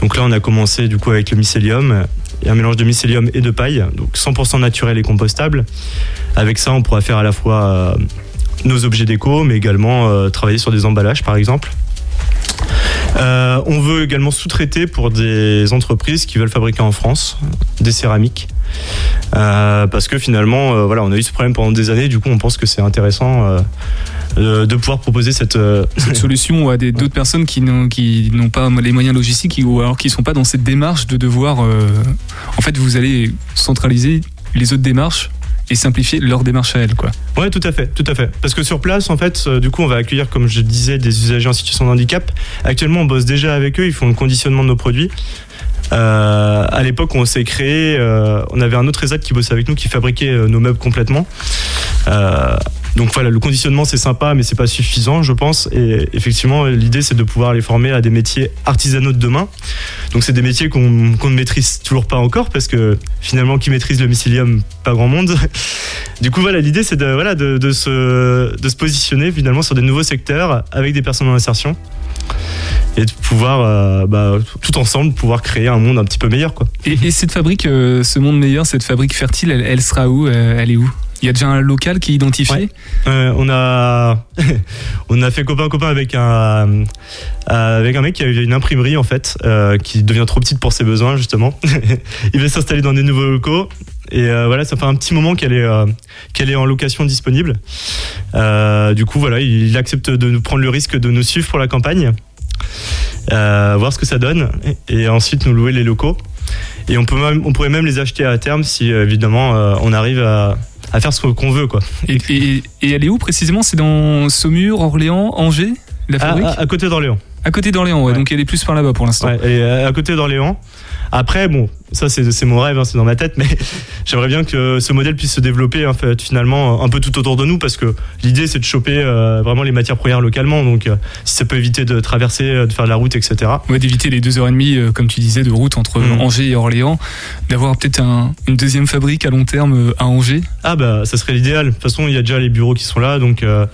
Donc là, on a commencé du coup avec le mycélium et un mélange de mycélium et de paille, donc 100% naturel et compostable. Avec ça, on pourra faire à la fois nos objets déco, mais également travailler sur des emballages, par exemple. Euh, on veut également sous-traiter pour des entreprises qui veulent fabriquer en France des céramiques. Euh, parce que finalement, euh, voilà, on a eu ce problème pendant des années. Du coup, on pense que c'est intéressant euh, de, pouvoir proposer cette, Cette solution à des- d'autres personnes qui n'ont qui n'ont pas les moyens logistiques ou alors qui ne sont pas dans cette démarche de devoir. en fait, vous allez centraliser les autres démarches et simplifier leur démarche à elles, quoi. Ouais, tout à fait, tout à fait. Parce que sur place, en fait, euh, du coup, on va accueillir, comme je disais, des usagers en situation de handicap. Actuellement, on bosse déjà avec eux. Ils font le conditionnement de nos produits. Euh, à l'époque, on s'est créé. euh, on avait un autre ESAT qui bossait avec nous, qui fabriquait euh, nos meubles complètement. Donc voilà, le conditionnement c'est sympa, mais c'est pas suffisant, je pense. Et effectivement, l'idée c'est de pouvoir les former à des métiers artisanaux de demain. Donc c'est des métiers qu'on ne maîtrise toujours pas encore, parce que finalement, qui maîtrise le mycélium, pas grand monde. Du coup, voilà, l'idée c'est de, voilà, de, se, de se positionner finalement sur des nouveaux secteurs avec des personnes en insertion et de pouvoir, euh, bah, tout ensemble, pouvoir créer un monde un petit peu meilleur. Et, et cette fabrique, euh, ce monde meilleur, cette fabrique fertile, elle, elle sera où? Euh, Elle est où? Il y a déjà un local qui est identifié. Euh, on a on a fait copain copain avec un euh, avec un mec qui a une imprimerie en fait euh, qui devient trop petite pour ses besoins justement. Il va s'installer dans des nouveaux locaux et voilà ça fait un petit moment qu'elle est qu'elle est en location disponible. Du coup voilà il, accepte de nous prendre le risque de nous suivre pour la campagne, voir ce que ça donne et, et ensuite nous louer les locaux. Et on peut même, on pourrait même les acheter à terme si évidemment on arrive à, à faire ce qu'on veut quoi. et, et- et elle est où précisément? C'est dans Saumur, Orléans, Angers La À, fabrique? à- à côté d'Orléans. À côté d'Orléans, ouais, Ouais. donc elle est plus par là-bas pour l'instant. Ouais, est à côté d'Orléans. Après, bon, ça c'est c'est mon rêve, hein, c'est dans ma tête, mais j'aimerais bien que ce modèle puisse se développer en fait, finalement un peu tout autour de nous, parce que l'idée c'est de choper euh, vraiment les matières premières localement. Donc, euh, si ça peut éviter de traverser, euh, de faire de la route, etc. Ouais, d'éviter les deux heures et demie, comme tu disais, de route entre Mhm. Angers et Orléans, d'avoir peut-être un- une deuxième fabrique à long terme à Angers. Ah bah, ça serait l'idéal. De toute façon, il y a déjà les bureaux qui sont là, donc euh,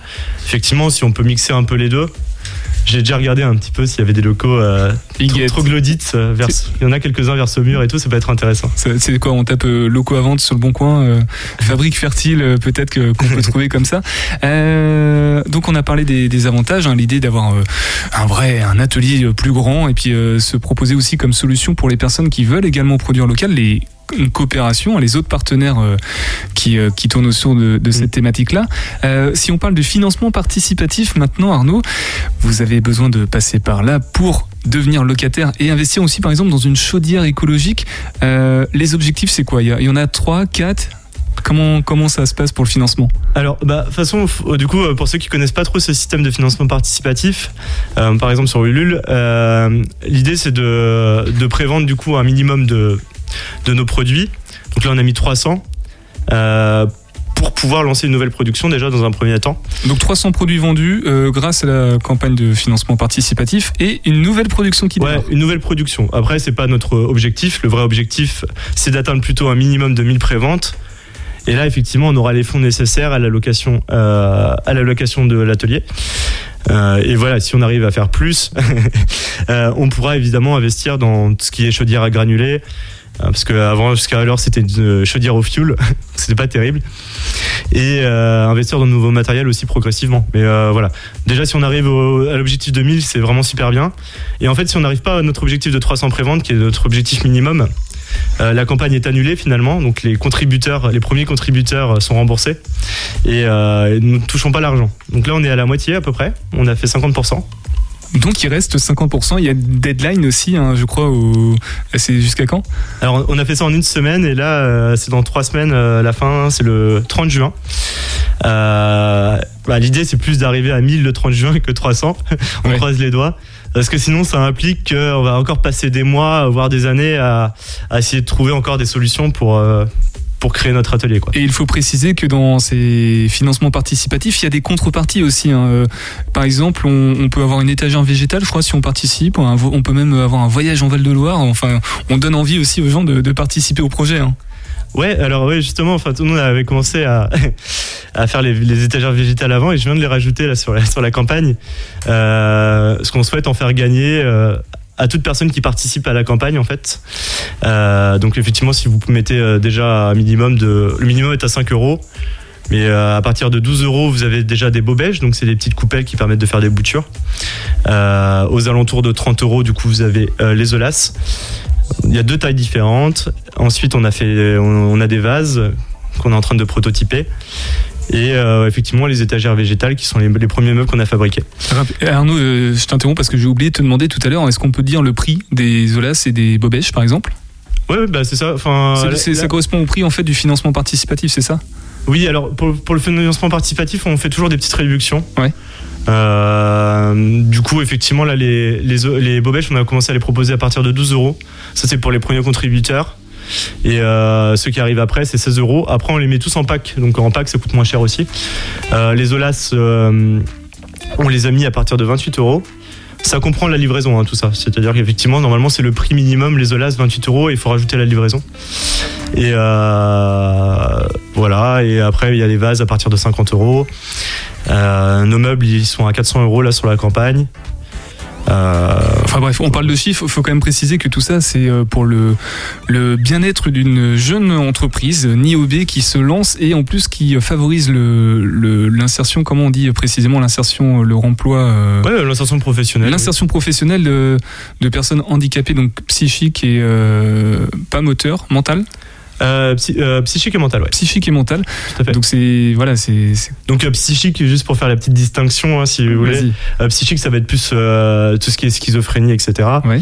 effectivement, si on peut mixer un peu les deux. J'ai déjà regardé un petit peu s'il y avait des locaux euh, trop- troglodytes. euh, vers, il y en a quelques-uns vers Saumur et tout, ça peut être intéressant. C'est quoi On tape euh, locaux à vente sur le bon coin, euh, fabrique fertile, peut-être qu'on peut trouver comme ça. Donc on a parlé des, des avantages, hein, l'idée d'avoir un vrai un atelier plus grand et puis se proposer aussi comme solution pour les personnes qui veulent également produire local les coopération, les autres partenaires euh, qui, euh, qui tournent autour de, de cette thématique-là. Euh, si on parle de financement participatif maintenant, Arnaud, vous avez besoin de passer par là pour devenir locataire et investir aussi par exemple dans une chaudière écologique. Euh, les objectifs, c'est quoi? Il y, en a trois, quatre? Comment, comment ça se passe pour le financement? Alors, bah, toute façon, du coup, pour ceux qui connaissent pas trop ce système de financement participatif, euh, par exemple sur Ulule, euh, l'idée c'est de, de prévendre du coup un minimum de, de nos produits. Donc là, on a mis 300 euh, pour pouvoir lancer une nouvelle production déjà dans un premier temps. Donc 300 produits vendus euh, grâce à la campagne de financement participatif et une nouvelle production qui Ouais, démarre. une nouvelle production. Après, c'est pas notre objectif. Le vrai objectif, c'est d'atteindre plutôt un minimum de 1000 préventes. Et là, effectivement, on aura les fonds nécessaires à l'allocation, euh, à de l'atelier. Euh, et voilà, si on arrive à faire plus, euh, on pourra évidemment investir dans ce qui est chaudière à granulés, Euh, Parce qu'avant, jusqu'à alors, c'était une chaudière au fuel. c'était pas terrible. Et euh, investir dans de nouveaux matériels aussi progressivement. Mais euh, voilà. Déjà, si on arrive à l'objectif de 1000, c'est vraiment super bien. Et en fait, si on n'arrive pas à notre objectif de 300 préventes, qui est notre objectif minimum, euh, la campagne est annulée finalement. Donc les contributeurs, les premiers contributeurs euh, sont remboursés. Et, euh, et nous ne touchons pas l'argent. Donc là, on est à la moitié à peu près. On a fait 50%. Donc il reste 50%. Il y a deadline aussi, hein, je crois. Au... C'est jusqu'à quand? Alors, on a fait ça en une semaine et là, euh, c'est dans trois semaines. euh, la fin, c'est le 30 juin. Euh, bah, L'idée, c'est plus d'arriver à 1000 le 30 juin que 300. on Ouais. croise les doigts. Parce que sinon, ça implique qu'on va encore passer des mois, voire des années à, à essayer de trouver encore des solutions pour, euh, pour créer notre atelier. Quoi. Et il faut préciser que dans ces financements participatifs, il y a des contreparties aussi. hein. Euh, Par exemple, on, on peut avoir une étagère végétale, je crois, si on participe. On peut même avoir un voyage en Val-de-Loire. Enfin, on donne envie aussi aux gens de, de participer au projet. hein. Ouais, alors ouais, justement, enfin, tout le monde avait commencé à, à faire les, les étagères végétales avant et je viens de les rajouter là sur la, sur la campagne. Euh, ce qu'on souhaite en faire gagner euh, à toute personne qui participe à la campagne en fait. Euh, donc effectivement, si vous mettez euh, déjà un minimum de, le minimum est à 5 euros. Mais euh, à partir de 12 euros, vous avez déjà des bobèges, donc c'est des petites coupelles qui permettent de faire des boutures. Aux alentours de 30 euros, du coup, vous avez les Olas. Il y a deux tailles différentes. Ensuite, on a on a des vases qu'on est en train de prototyper. Et euh, effectivement, les étagères végétales qui sont les, les premiers meubles qu'on a fabriqués. Rap- Arnaud, euh, je t'interromps parce que j'ai oublié de te demander tout à l'heure, est-ce qu'on peut dire le prix des Olas et des Bobèches, par exemple? Ouais, bah c'est ça. Enfin, là- Ça correspond au prix en fait du financement participatif, c'est ça? Oui, alors pour, pour le financement participatif, on fait toujours des petites réductions. Ouais. Euh, du coup, effectivement, là, les, les, les bobèches, on a commencé à les proposer à partir de 12 euros. Ça, c'est pour les premiers contributeurs. Et euh, ceux qui arrivent après, c'est 16 euros. Après, on les met tous en pack. Donc en pack, ça coûte moins cher aussi. Euh, les Olas, euh, on les a mis à partir de 28 euros. Ça comprend la livraison, hein, tout ça. C'est-à-dire qu'effectivement, normalement, c'est le prix minimum, les Olas, 28 euros, et il faut rajouter la livraison. Et voilà, et après, il y a les vases à partir de 50 euros. Nos meubles, ils sont à 400 euros là sur la campagne. Euh, Enfin bref, on parle de chiffres, il faut quand même préciser que tout ça, c'est euh, pour le, le bien-être d'une jeune entreprise, NIOB, qui se lance et en plus qui favorise le- le- l'insertion, comment on dit précisément l'insertion, le remploi euh, ouais, l'insertion professionnelle. L'insertion professionnelle de, de personnes handicapées, donc psychiques et euh, pas moteur, mental Euh, psy- euh, psychique et mental, ouais. Psychique et mental. Tout à fait. Donc c'est voilà, c'est Donc euh, psychique, juste pour faire la petite distinction, hein, si vous voulez. Psychique, ça va être plus tout ce qui est schizophrénie, etc. Ouais.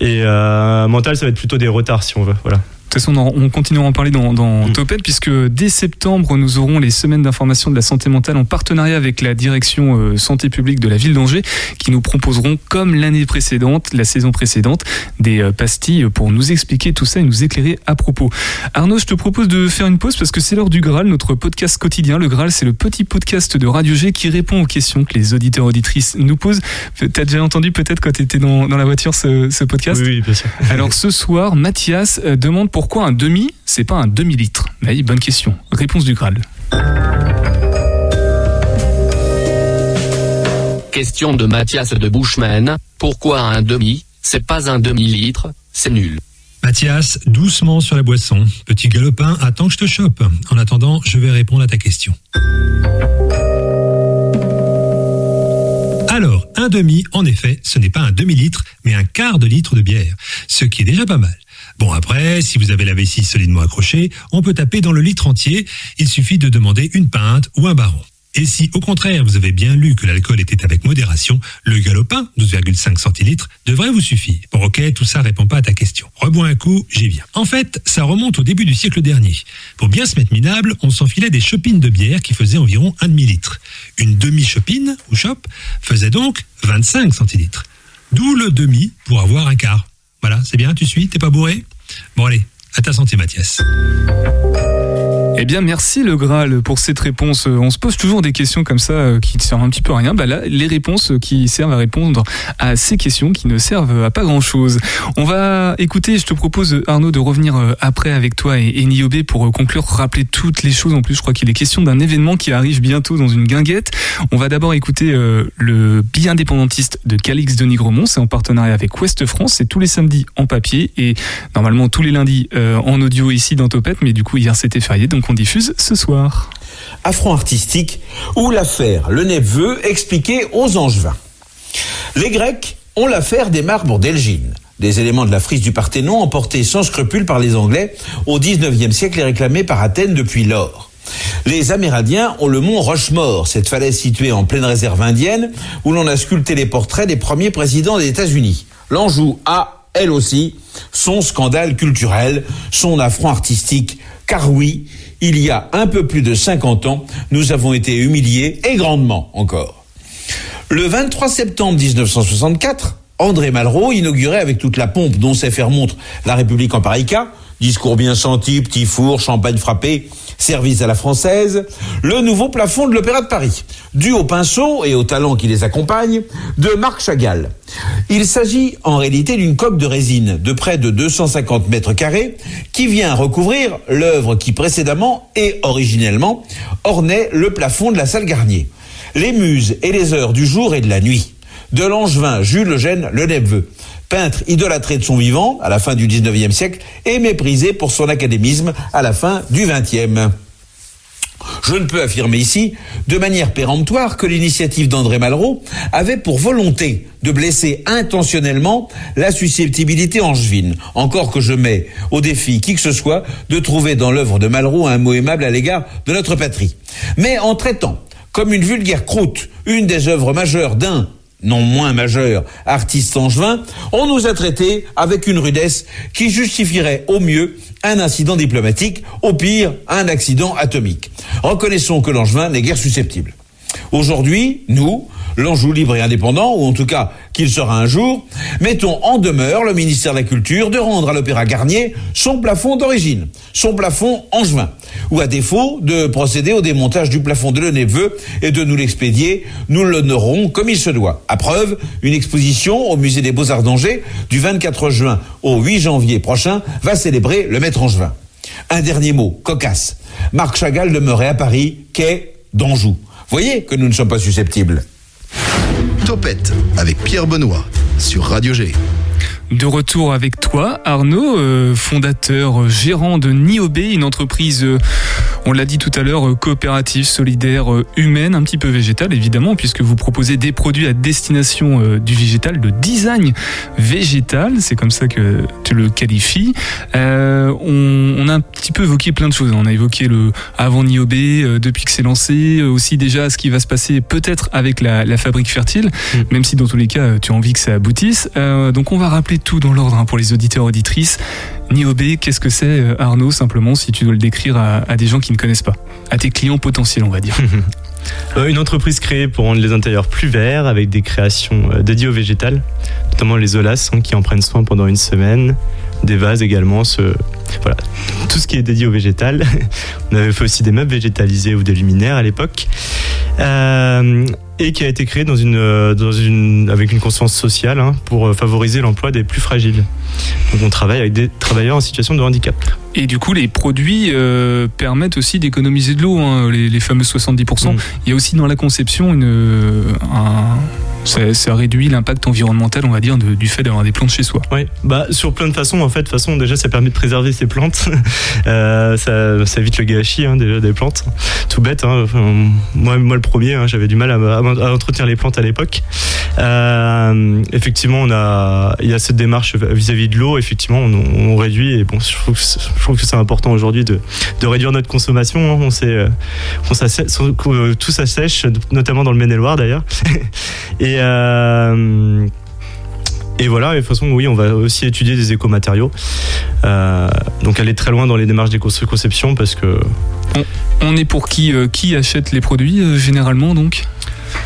Et mental, ça va être plutôt des retards, si on veut. Voilà. De toute façon, on, continuera à en parler dans, dans Mm. Topette, puisque dès septembre, nous aurons les semaines d'information de la santé mentale en partenariat avec la direction euh, santé publique de la ville d'Angers, qui nous proposeront, comme l'année précédente, la saison précédente, des euh, pastilles pour nous expliquer tout ça et nous éclairer à propos. Arnaud, je te propose de faire une pause parce que c'est l'heure du Graal, notre podcast quotidien. Le Graal, c'est le petit podcast de Radio G qui répond aux questions que les auditeurs auditrices nous posent. T'as déjà entendu peut-être quand tu étais dans, dans la voiture ce, ce podcast Oui, oui, bien sûr. alors ce soir, Mathias euh, demande pourquoi un demi, c'est pas un demi-litre? Oui, bonne question. Réponse du Graal. Question de Mathias de Bushman. Pourquoi un demi C'est pas un demi-litre, c'est nul. Mathias, doucement sur la boisson. Petit galopin, attends que je te chope. En attendant, je vais répondre à ta question. Alors, un demi, en effet, ce n'est pas un demi-litre, mais un quart de litre de bière, ce qui est déjà pas mal. Bon, après, si vous avez la vessie solidement accrochée, on peut taper dans le litre entier, il suffit de demander une pinte ou un baron. Et si, au contraire, vous avez bien lu que l'alcool était avec modération, le galopin, 12,5 centilitres, devrait vous suffire. Bon, ok, tout ça répond pas à ta question. Rebois un coup, j'y viens. En fait, ça remonte au début du siècle dernier. Pour bien se mettre minable, on s'enfilait des chopines de bière qui faisaient environ un demi-litre. Une demi-chopine, ou chope, faisait donc 25 centilitres. D'où le demi pour avoir un quart. Voilà, c'est bien, tu suis, t'es pas bourré? Bon allez, à ta santé Mathias. Eh bien, merci le Graal pour cette réponse. Euh, On se pose toujours des questions comme ça euh, qui ne servent un petit peu à rien. Bah là, les réponses qui servent à répondre à ces questions qui ne servent à pas grand-chose. On va écouter, je te propose Arnaud de revenir euh, après avec toi et, et Niobé pour euh, conclure, rappeler toutes les choses. En plus, je crois qu'il est question d'un événement qui arrive bientôt dans une guinguette. On va d'abord écouter euh, le billet indépendantiste de Calix de Nigremont. C'est en partenariat avec Ouest France. C'est tous les samedis en papier et normalement tous les lundis euh, en audio ici dans Topette. Mais du coup, hier c'était férié, donc on diffuse ce soir. Affront artistique ou l'affaire Le Neveu expliquée aux Angevins. Les Grecs ont l'affaire des marbres d'Elgine. Des éléments de la frise du Parthénon emportés sans scrupule par les Anglais au XIXe siècle et réclamés par Athènes depuis lors. Les Amérindiens ont le mont Rochemort, cette falaise située en pleine réserve indienne, où l'on a sculpté les portraits des premiers présidents des États-Unis. L'Anjou a, elle aussi, son scandale culturel, son affront artistique, car oui, il y a un peu plus de 50 ans, nous avons été humiliés, et grandement encore. Le 23 septembre 1964, André Malraux inaugurait avec toute la pompe dont sait faire montre la République en pareil discours bien senti, petit four, champagne frappé, service à la française, le nouveau plafond de l'Opéra de Paris, dû au pinceau et au talent qui les accompagne de Marc Chagall. Il s'agit en réalité d'une coque de résine de près de 250 mètres carrés qui vient recouvrir l'œuvre qui précédemment et originellement ornait le plafond de la salle Garnier. Les muses et les heures du jour et de la nuit de l'angevin Jules Eugène Le peintre idolâtré de son vivant à la fin du 19e siècle et méprisé pour son académisme à la fin du 20e. Je ne peux affirmer ici, de manière péremptoire, que l'initiative d'André Malraux avait pour volonté de blesser intentionnellement la susceptibilité angevine, encore que je mets au défi qui que ce soit de trouver dans l'œuvre de Malraux un mot aimable à l'égard de notre patrie. Mais en traitant comme une vulgaire croûte une des œuvres majeures d'un non moins majeur, artiste angevin, on nous a traités avec une rudesse qui justifierait au mieux un incident diplomatique, au pire un accident atomique. Reconnaissons que l'angevin n'est guère susceptible. Aujourd'hui, nous, l'Anjou libre et indépendant, ou en tout cas qu'il sera un jour, mettons en demeure le ministère de la Culture de rendre à l'Opéra Garnier son plafond d'origine, son plafond angevin, ou à défaut de procéder au démontage du plafond de Le Neveu et de nous l'expédier, nous l'honorons comme il se doit. À preuve, une exposition au musée des Beaux-Arts d'Angers du 24 juin au 8 janvier prochain va célébrer le maître angevin. Un dernier mot, cocasse. Marc Chagall demeurait à Paris, quai d'Anjou. Voyez que nous ne sommes pas susceptibles. Topette avec Pierre Benoît sur Radio G. De retour avec toi, Arnaud, euh, fondateur, gérant de Niobé, une entreprise, euh, on l'a dit tout à l'heure, euh, coopérative, solidaire, euh, humaine, un petit peu végétale évidemment, puisque vous proposez des produits à destination euh, du végétal, de design végétal, c'est comme ça que tu le qualifies. Euh, on, on a un petit peu évoqué plein de choses. On a évoqué le avant Niobé, depuis que c'est lancé, aussi déjà ce qui va se passer peut-être avec la, la fabrique fertile, même si dans tous les cas tu as envie que ça aboutisse. Euh, donc on va rappeler tout dans l'ordre hein, pour les auditeurs auditrices. Niobé, qu'est-ce que c'est Arnaud simplement si tu dois le décrire à, à des gens qui ne connaissent pas, à tes clients potentiels on va dire. Euh, Une entreprise créée pour rendre les intérieurs plus verts avec des créations euh, dédiées au végétal, notamment les olas hein, qui en prennent soin pendant une semaine, des vases également, ce... voilà, tout ce qui est dédié au végétal. On avait fait aussi des meubles végétalisés ou des luminaires à l'époque. Euh, et qui a été créé dans une, dans une, avec une conscience sociale hein, pour favoriser l'emploi des plus fragiles. Donc on travaille avec des travailleurs en situation de handicap. Et du coup, les produits euh, permettent aussi d'économiser de l'eau, hein, les, les fameux 70%. Il y a aussi dans la conception une, euh, un, ça, réduit l'impact environnemental, on va dire, du fait d'avoir des plantes chez soi. Oui, bah sur plein de façons en fait. De façon, déjà ça permet de préserver ces plantes. Euh, ça, ça évite le gâchis hein, déjà des plantes. Tout bête. Hein. Moi, moi le premier, hein, j'avais du mal à, entretenir les plantes à l'époque. Euh, effectivement, on a, il y a cette démarche vis-à-vis de l'eau. Effectivement, on, réduit et bon, je trouve que, c'est- important aujourd'hui de, de réduire notre consommation. On sait, on s'assè- euh, tout s'assèche, notamment dans le Maine-et-Loire d'ailleurs. et euh, et voilà, et de toute façon, oui, on va aussi étudier des écomatériaux. Euh, donc aller très loin dans les démarches d'éco-conception parce que. On, on est pour qui euh, Qui achète les produits euh, généralement donc?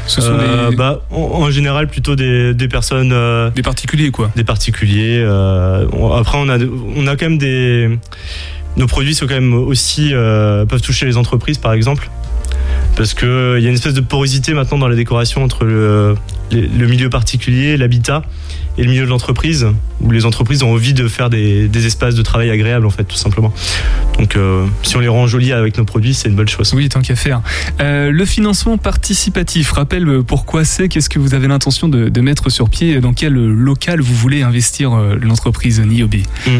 Ce sont Euh, des, bah, en, en général, plutôt des, des personnes. euh, des particuliers quoi. Des particuliers. euh, on- après, on a, on a quand même des. nos produits sont quand même aussi peuvent toucher les entreprises, par exemple. Parce qu'il y a une espèce de porosité maintenant dans la décoration entre le, les- le milieu particulier, l'habitat, et le milieu de l'entreprise, où les entreprises ont envie de faire des, des espaces de travail agréables, en fait, tout simplement. Donc, euh, si on les rend jolis avec nos produits, c'est une bonne chose. Oui, tant qu'à faire. Euh, le financement participatif, rappelle euh, pourquoi c'est, qu'est-ce que vous avez l'intention de, de mettre sur pied, dans quel local vous voulez investir l'entreprise Niobe? Mm.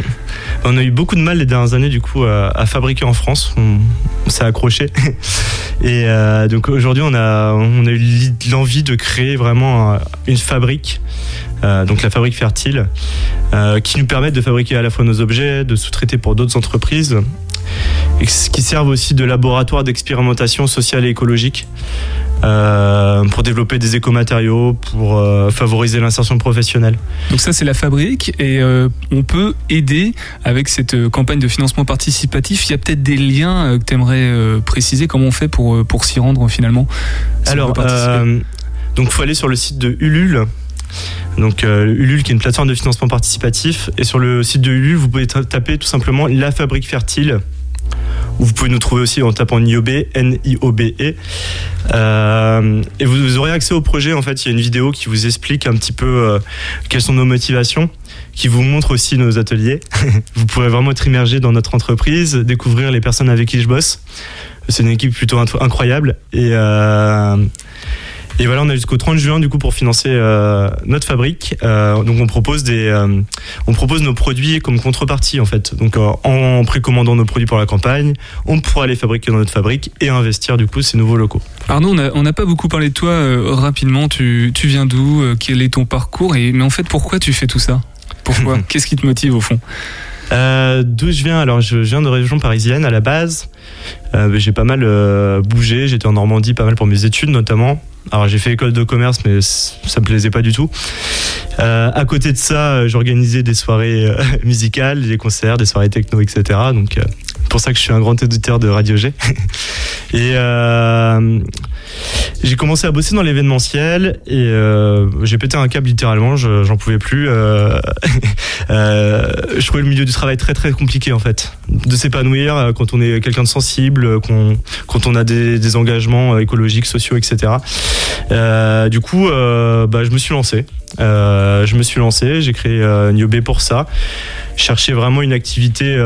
On a eu beaucoup de mal les dernières années du coup à, à fabriquer en France. On, on s'est accroché. Et euh, donc aujourd'hui on a, eu l'envie de créer vraiment euh, une fabrique, euh, donc la fabrique fertile, qui nous permette de fabriquer à la fois nos objets, de sous-traiter pour d'autres entreprises, et qui servent aussi de laboratoire d'expérimentation sociale et écologique. Euh, pour développer des écomatériaux, pour euh, favoriser l'insertion professionnelle. Donc ça c'est la fabrique et euh, on peut aider avec cette campagne de financement participatif. Il y a peut-être des liens que tu aimerais préciser, comment on fait pour, pour s'y rendre finalement si Alors, donc faut aller sur le site de Ulule. Donc euh, Ulule qui est une plateforme de financement participatif et sur le site de Ulule vous pouvez ta- taper tout simplement la fabrique fertile vous pouvez nous trouver aussi en tapant NIOB N I O B E. Euh, et vous, aurez accès au projet en fait. Il y a une vidéo qui vous explique un petit peu euh, quelles sont nos motivations qui vous montre aussi nos ateliers. Vous pourrez vraiment être immergé dans notre entreprise découvrir les personnes avec qui je bosse. C'est une équipe plutôt incroyable. Et euh, et voilà, on a jusqu'au 30 juin du coup pour financer euh, notre fabrique. Euh, donc on propose des, euh, on propose nos produits comme contrepartie en fait. Donc en précommandant nos produits pour la campagne, on pourra les fabriquer dans notre fabrique et investir du coup ces nouveaux locaux. Arnaud, on n'a pas beaucoup parlé de toi rapidement. Tu, tu viens d'où Quel est ton parcours et, Mais en fait, pourquoi tu fais tout ça? Pourquoi? Qu'est-ce qui te motive au fond? D'où je viens? Alors je, je viens de région parisienne à la base. Euh, j'ai pas mal euh, bougé. J'étais en Normandie pas mal pour mes études notamment. Alors j'ai fait école de commerce mais ça me plaisait pas du tout. Euh, à côté de ça, euh, j'organisais des soirées musicales, des concerts, des soirées techno, etc. Donc euh, pour ça que je suis un grand auditeur de Radio G. Et euh, j'ai commencé à bosser dans l'événementiel et euh, j'ai pété un câble littéralement, je- j'en pouvais plus. euh, euh, je trouvais le milieu du travail très très compliqué en fait. De s'épanouir euh, quand on est quelqu'un de sensible, euh, quand on a des, engagements écologiques, sociaux, etc. Du coup, bah, je me suis lancé. Je me suis lancé, j'ai créé Niobé pour ça. Je cherchais vraiment une activité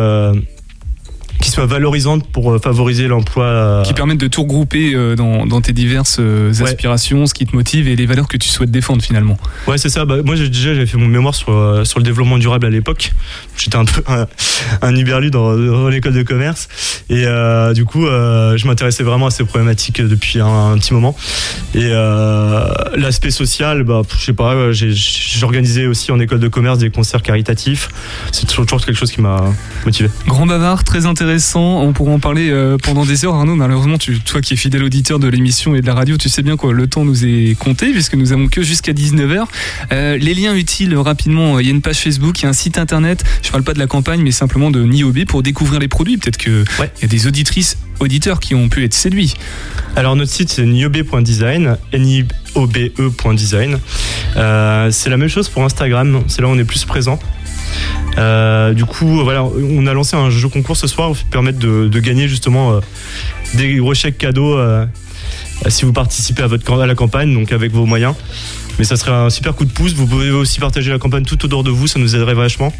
qui soit valorisante pour euh, favoriser l'emploi. euh, Qui permettent de tout regrouper euh, dans, dans tes diverses Ouais. aspirations, ce qui te motive et les valeurs que tu souhaites défendre finalement. Ouais, c'est ça. Bah, moi, déjà, j'avais fait mon mémoire sur, sur le développement durable à l'époque. J'étais un peu un, un uberlu dans, dans l'école de commerce. Et euh, du coup, euh, je m'intéressais vraiment à ces problématiques depuis un, un petit moment. Et euh, l'aspect social, bah, je sais pas, j'organisais aussi en école de commerce des concerts caritatifs. C'est toujours toujours quelque chose qui m'a motivé. Grand bavard, très intéressant. On pourra en parler euh, pendant des heures. Arnaud, malheureusement, tu, toi qui es fidèle auditeur de l'émission et de la radio, tu sais bien quoi, le temps nous est compté puisque nous avons que jusqu'à 19h. Euh, les liens utiles rapidement, il y a une page Facebook, il y a un site internet. Je parle pas de la campagne, mais simplement de Niobe pour découvrir les produits. Peut-être que il y a des auditrices, auditeurs qui ont pu être séduits. Alors notre site c'est niobe.design, N-I-O-B-E.design. Euh, c'est la même chose pour Instagram, c'est là où on est plus présent. Euh, du coup, voilà, on a lancé un jeu concours ce soir pour permettre de, de gagner justement euh, des gros chèques cadeaux euh, si vous participez à, votre, à la campagne, donc avec vos moyens. Mais ça serait un super coup de pouce. Vous pouvez aussi partager la campagne tout autour de vous, ça nous aiderait vachement.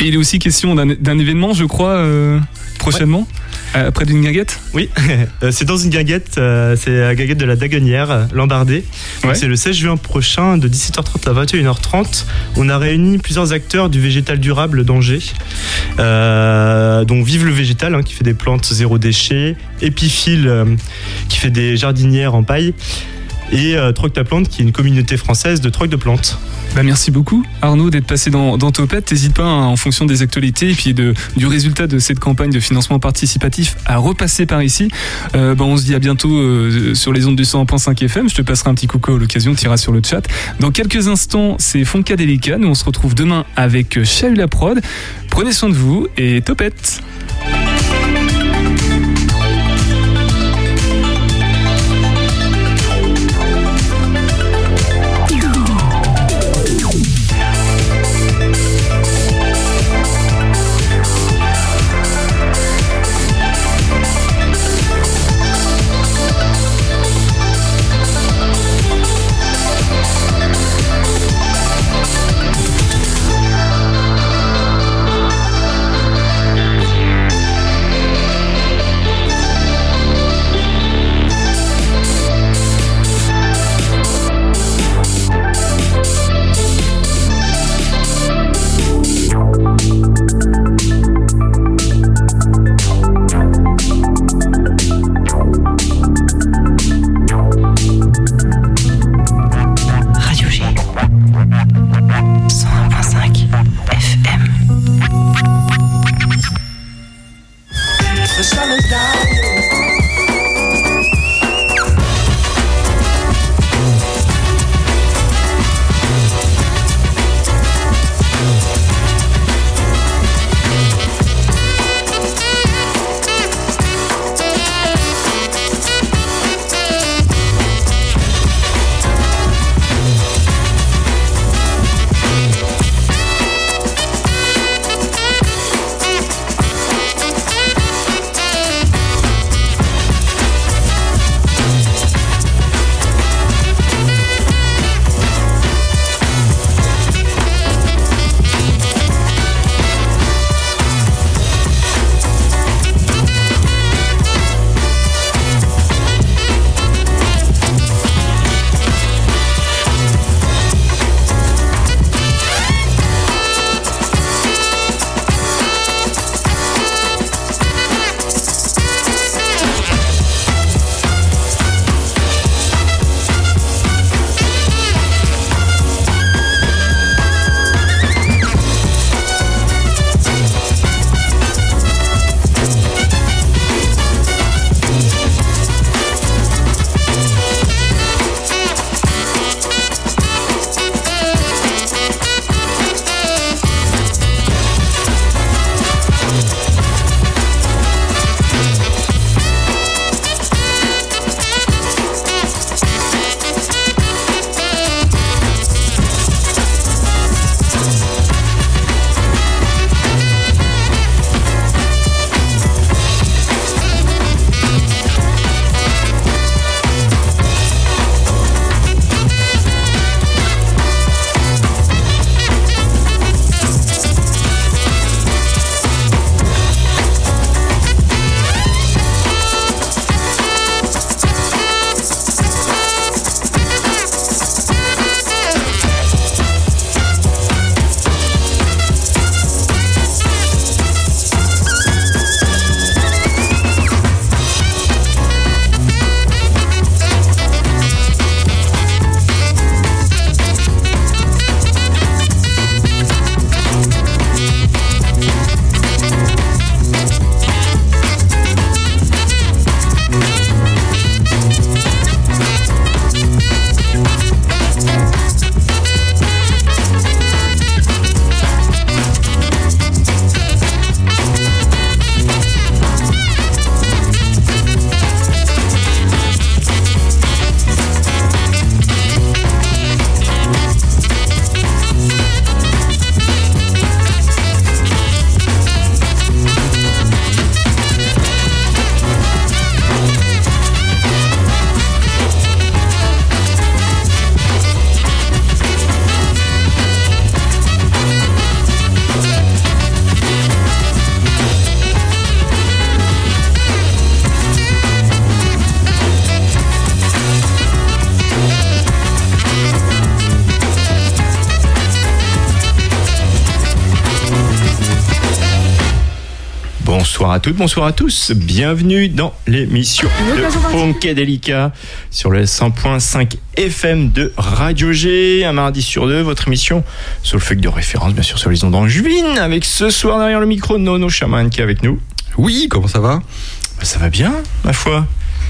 Et il est aussi question d'un événement, je crois, euh, prochainement, euh, près d'une guinguette? Oui, Euh, c'est dans une guinguette, euh, c'est la guinguette de la Daguenière, Lambardé. Donc, Ouais. C'est le 16 juin prochain, de 17h30 à 21h30. On a réuni plusieurs acteurs du végétal durable d'Angers. Euh, donc Vive le végétal, hein, qui fait des plantes zéro déchet, euh, qui fait des jardinières en paille, et euh, Troc ta plante, qui est une communauté française de troc de plantes. Bah merci beaucoup Arnaud d'être passé dans, dans Topette. N'hésite pas hein, en fonction des actualités et du résultat de cette campagne de financement participatif à repasser par ici. Euh, bah, on se dit à bientôt euh, sur les ondes du 101.5 FM. Je te passerai un petit coucou à l'occasion, tu iras sur le chat. Dans quelques instants, c'est Funkadelica. Nous on se retrouve demain avec Chahut la prod. Prenez soin de vous et Topette. Bonsoir à toutes, bonsoir à tous. Bienvenue dans l'émission de Funkadelica sur le 100.5 FM de Radio G. Un mardi sur deux, votre émission sur le feuille de référence, bien sûr, sur les ondes angevines. Avec ce soir derrière le micro, Nono Chaman qui est avec nous. Oui, comment ça va? Ça va bien, ma foi.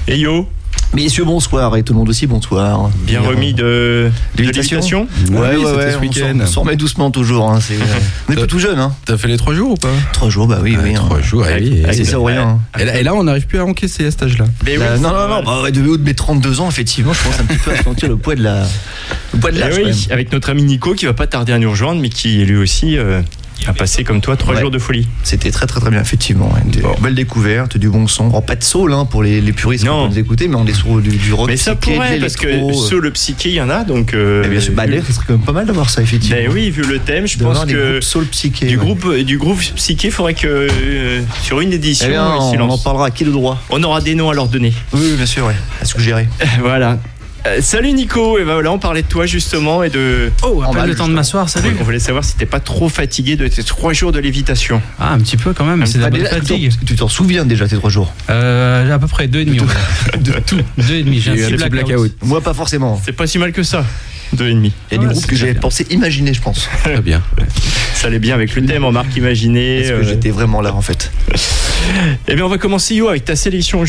Et yo? Messieurs, bonsoir, et tout le monde aussi, bonsoir. Bien remis de, de l'évitation Ouais, Oui, ouais, ouais, ce on week-end. on s'en remet doucement toujours. Hein, c'est, euh, on est pas tout jeune, hein. T'as fait les trois jours ou pas Trois jours, bah oui, oui. hein. Trois jours, Avec- oui. avec- C'est ça ou rien. hein. Et là, et là, on n'arrive plus à encaisser à cet âge-là. Mais oui, non, c'est non, non, normal. bah, ouais, de haut de mes 32 ans, effectivement, je pense un petit peu à sentir le poids de la, le poids de l'âge. quand même. oui, avec notre ami Nico qui va pas tarder à nous rejoindre, mais qui lui aussi euh, a passé comme toi trois Ouais. jours de folie. C'était très très très bien, effectivement. Une Bon. belle découverte, du bon son. Alors, pas de soul hein, pour les, les puristes qui nous écouter, mais on est sur du, du rock. Mais ça psyché, pourrait, parce que l'électro, euh. sur le psyché, il y en a, donc. euh, Eh bien sûr, bah, vu- d'ailleurs, ce serait quand même pas mal d'avoir ça, effectivement. Ben oui, vu le thème, je pense que soul psyché. du ouais. groupe du groupe psyché, il faudrait que euh, sur une édition, Eh bien, on en parlera à qui de droit? On aura des noms à leur donner. Oui, oui, bien sûr, ouais. à suggérer. voilà. Euh, salut Nico, et ben voilà, on parlait de toi justement et de. Oh, peine mal, le temps de m'asseoir, salut. On voulait savoir si t'es pas trop fatigué de tes trois jours de lévitation. Ah, un petit peu quand même, c'est de la Ah, bonne fatigue. tu t'en souviens déjà tes trois jours Euh, à peu près deux et demi. on. De tout. Deux et demi. J'ai un a petit blackout. blackout. Moi, pas forcément. C'est pas si mal que ça. Deux et demi. Il y a des Ouais, groupes que j'avais pensé imaginer, je pense. Très bien. Ça allait bien avec le thème en marque imaginée. Est-ce que euh, j'étais vraiment là, en fait? Eh bien, on va commencer, Yo, avec ta sélection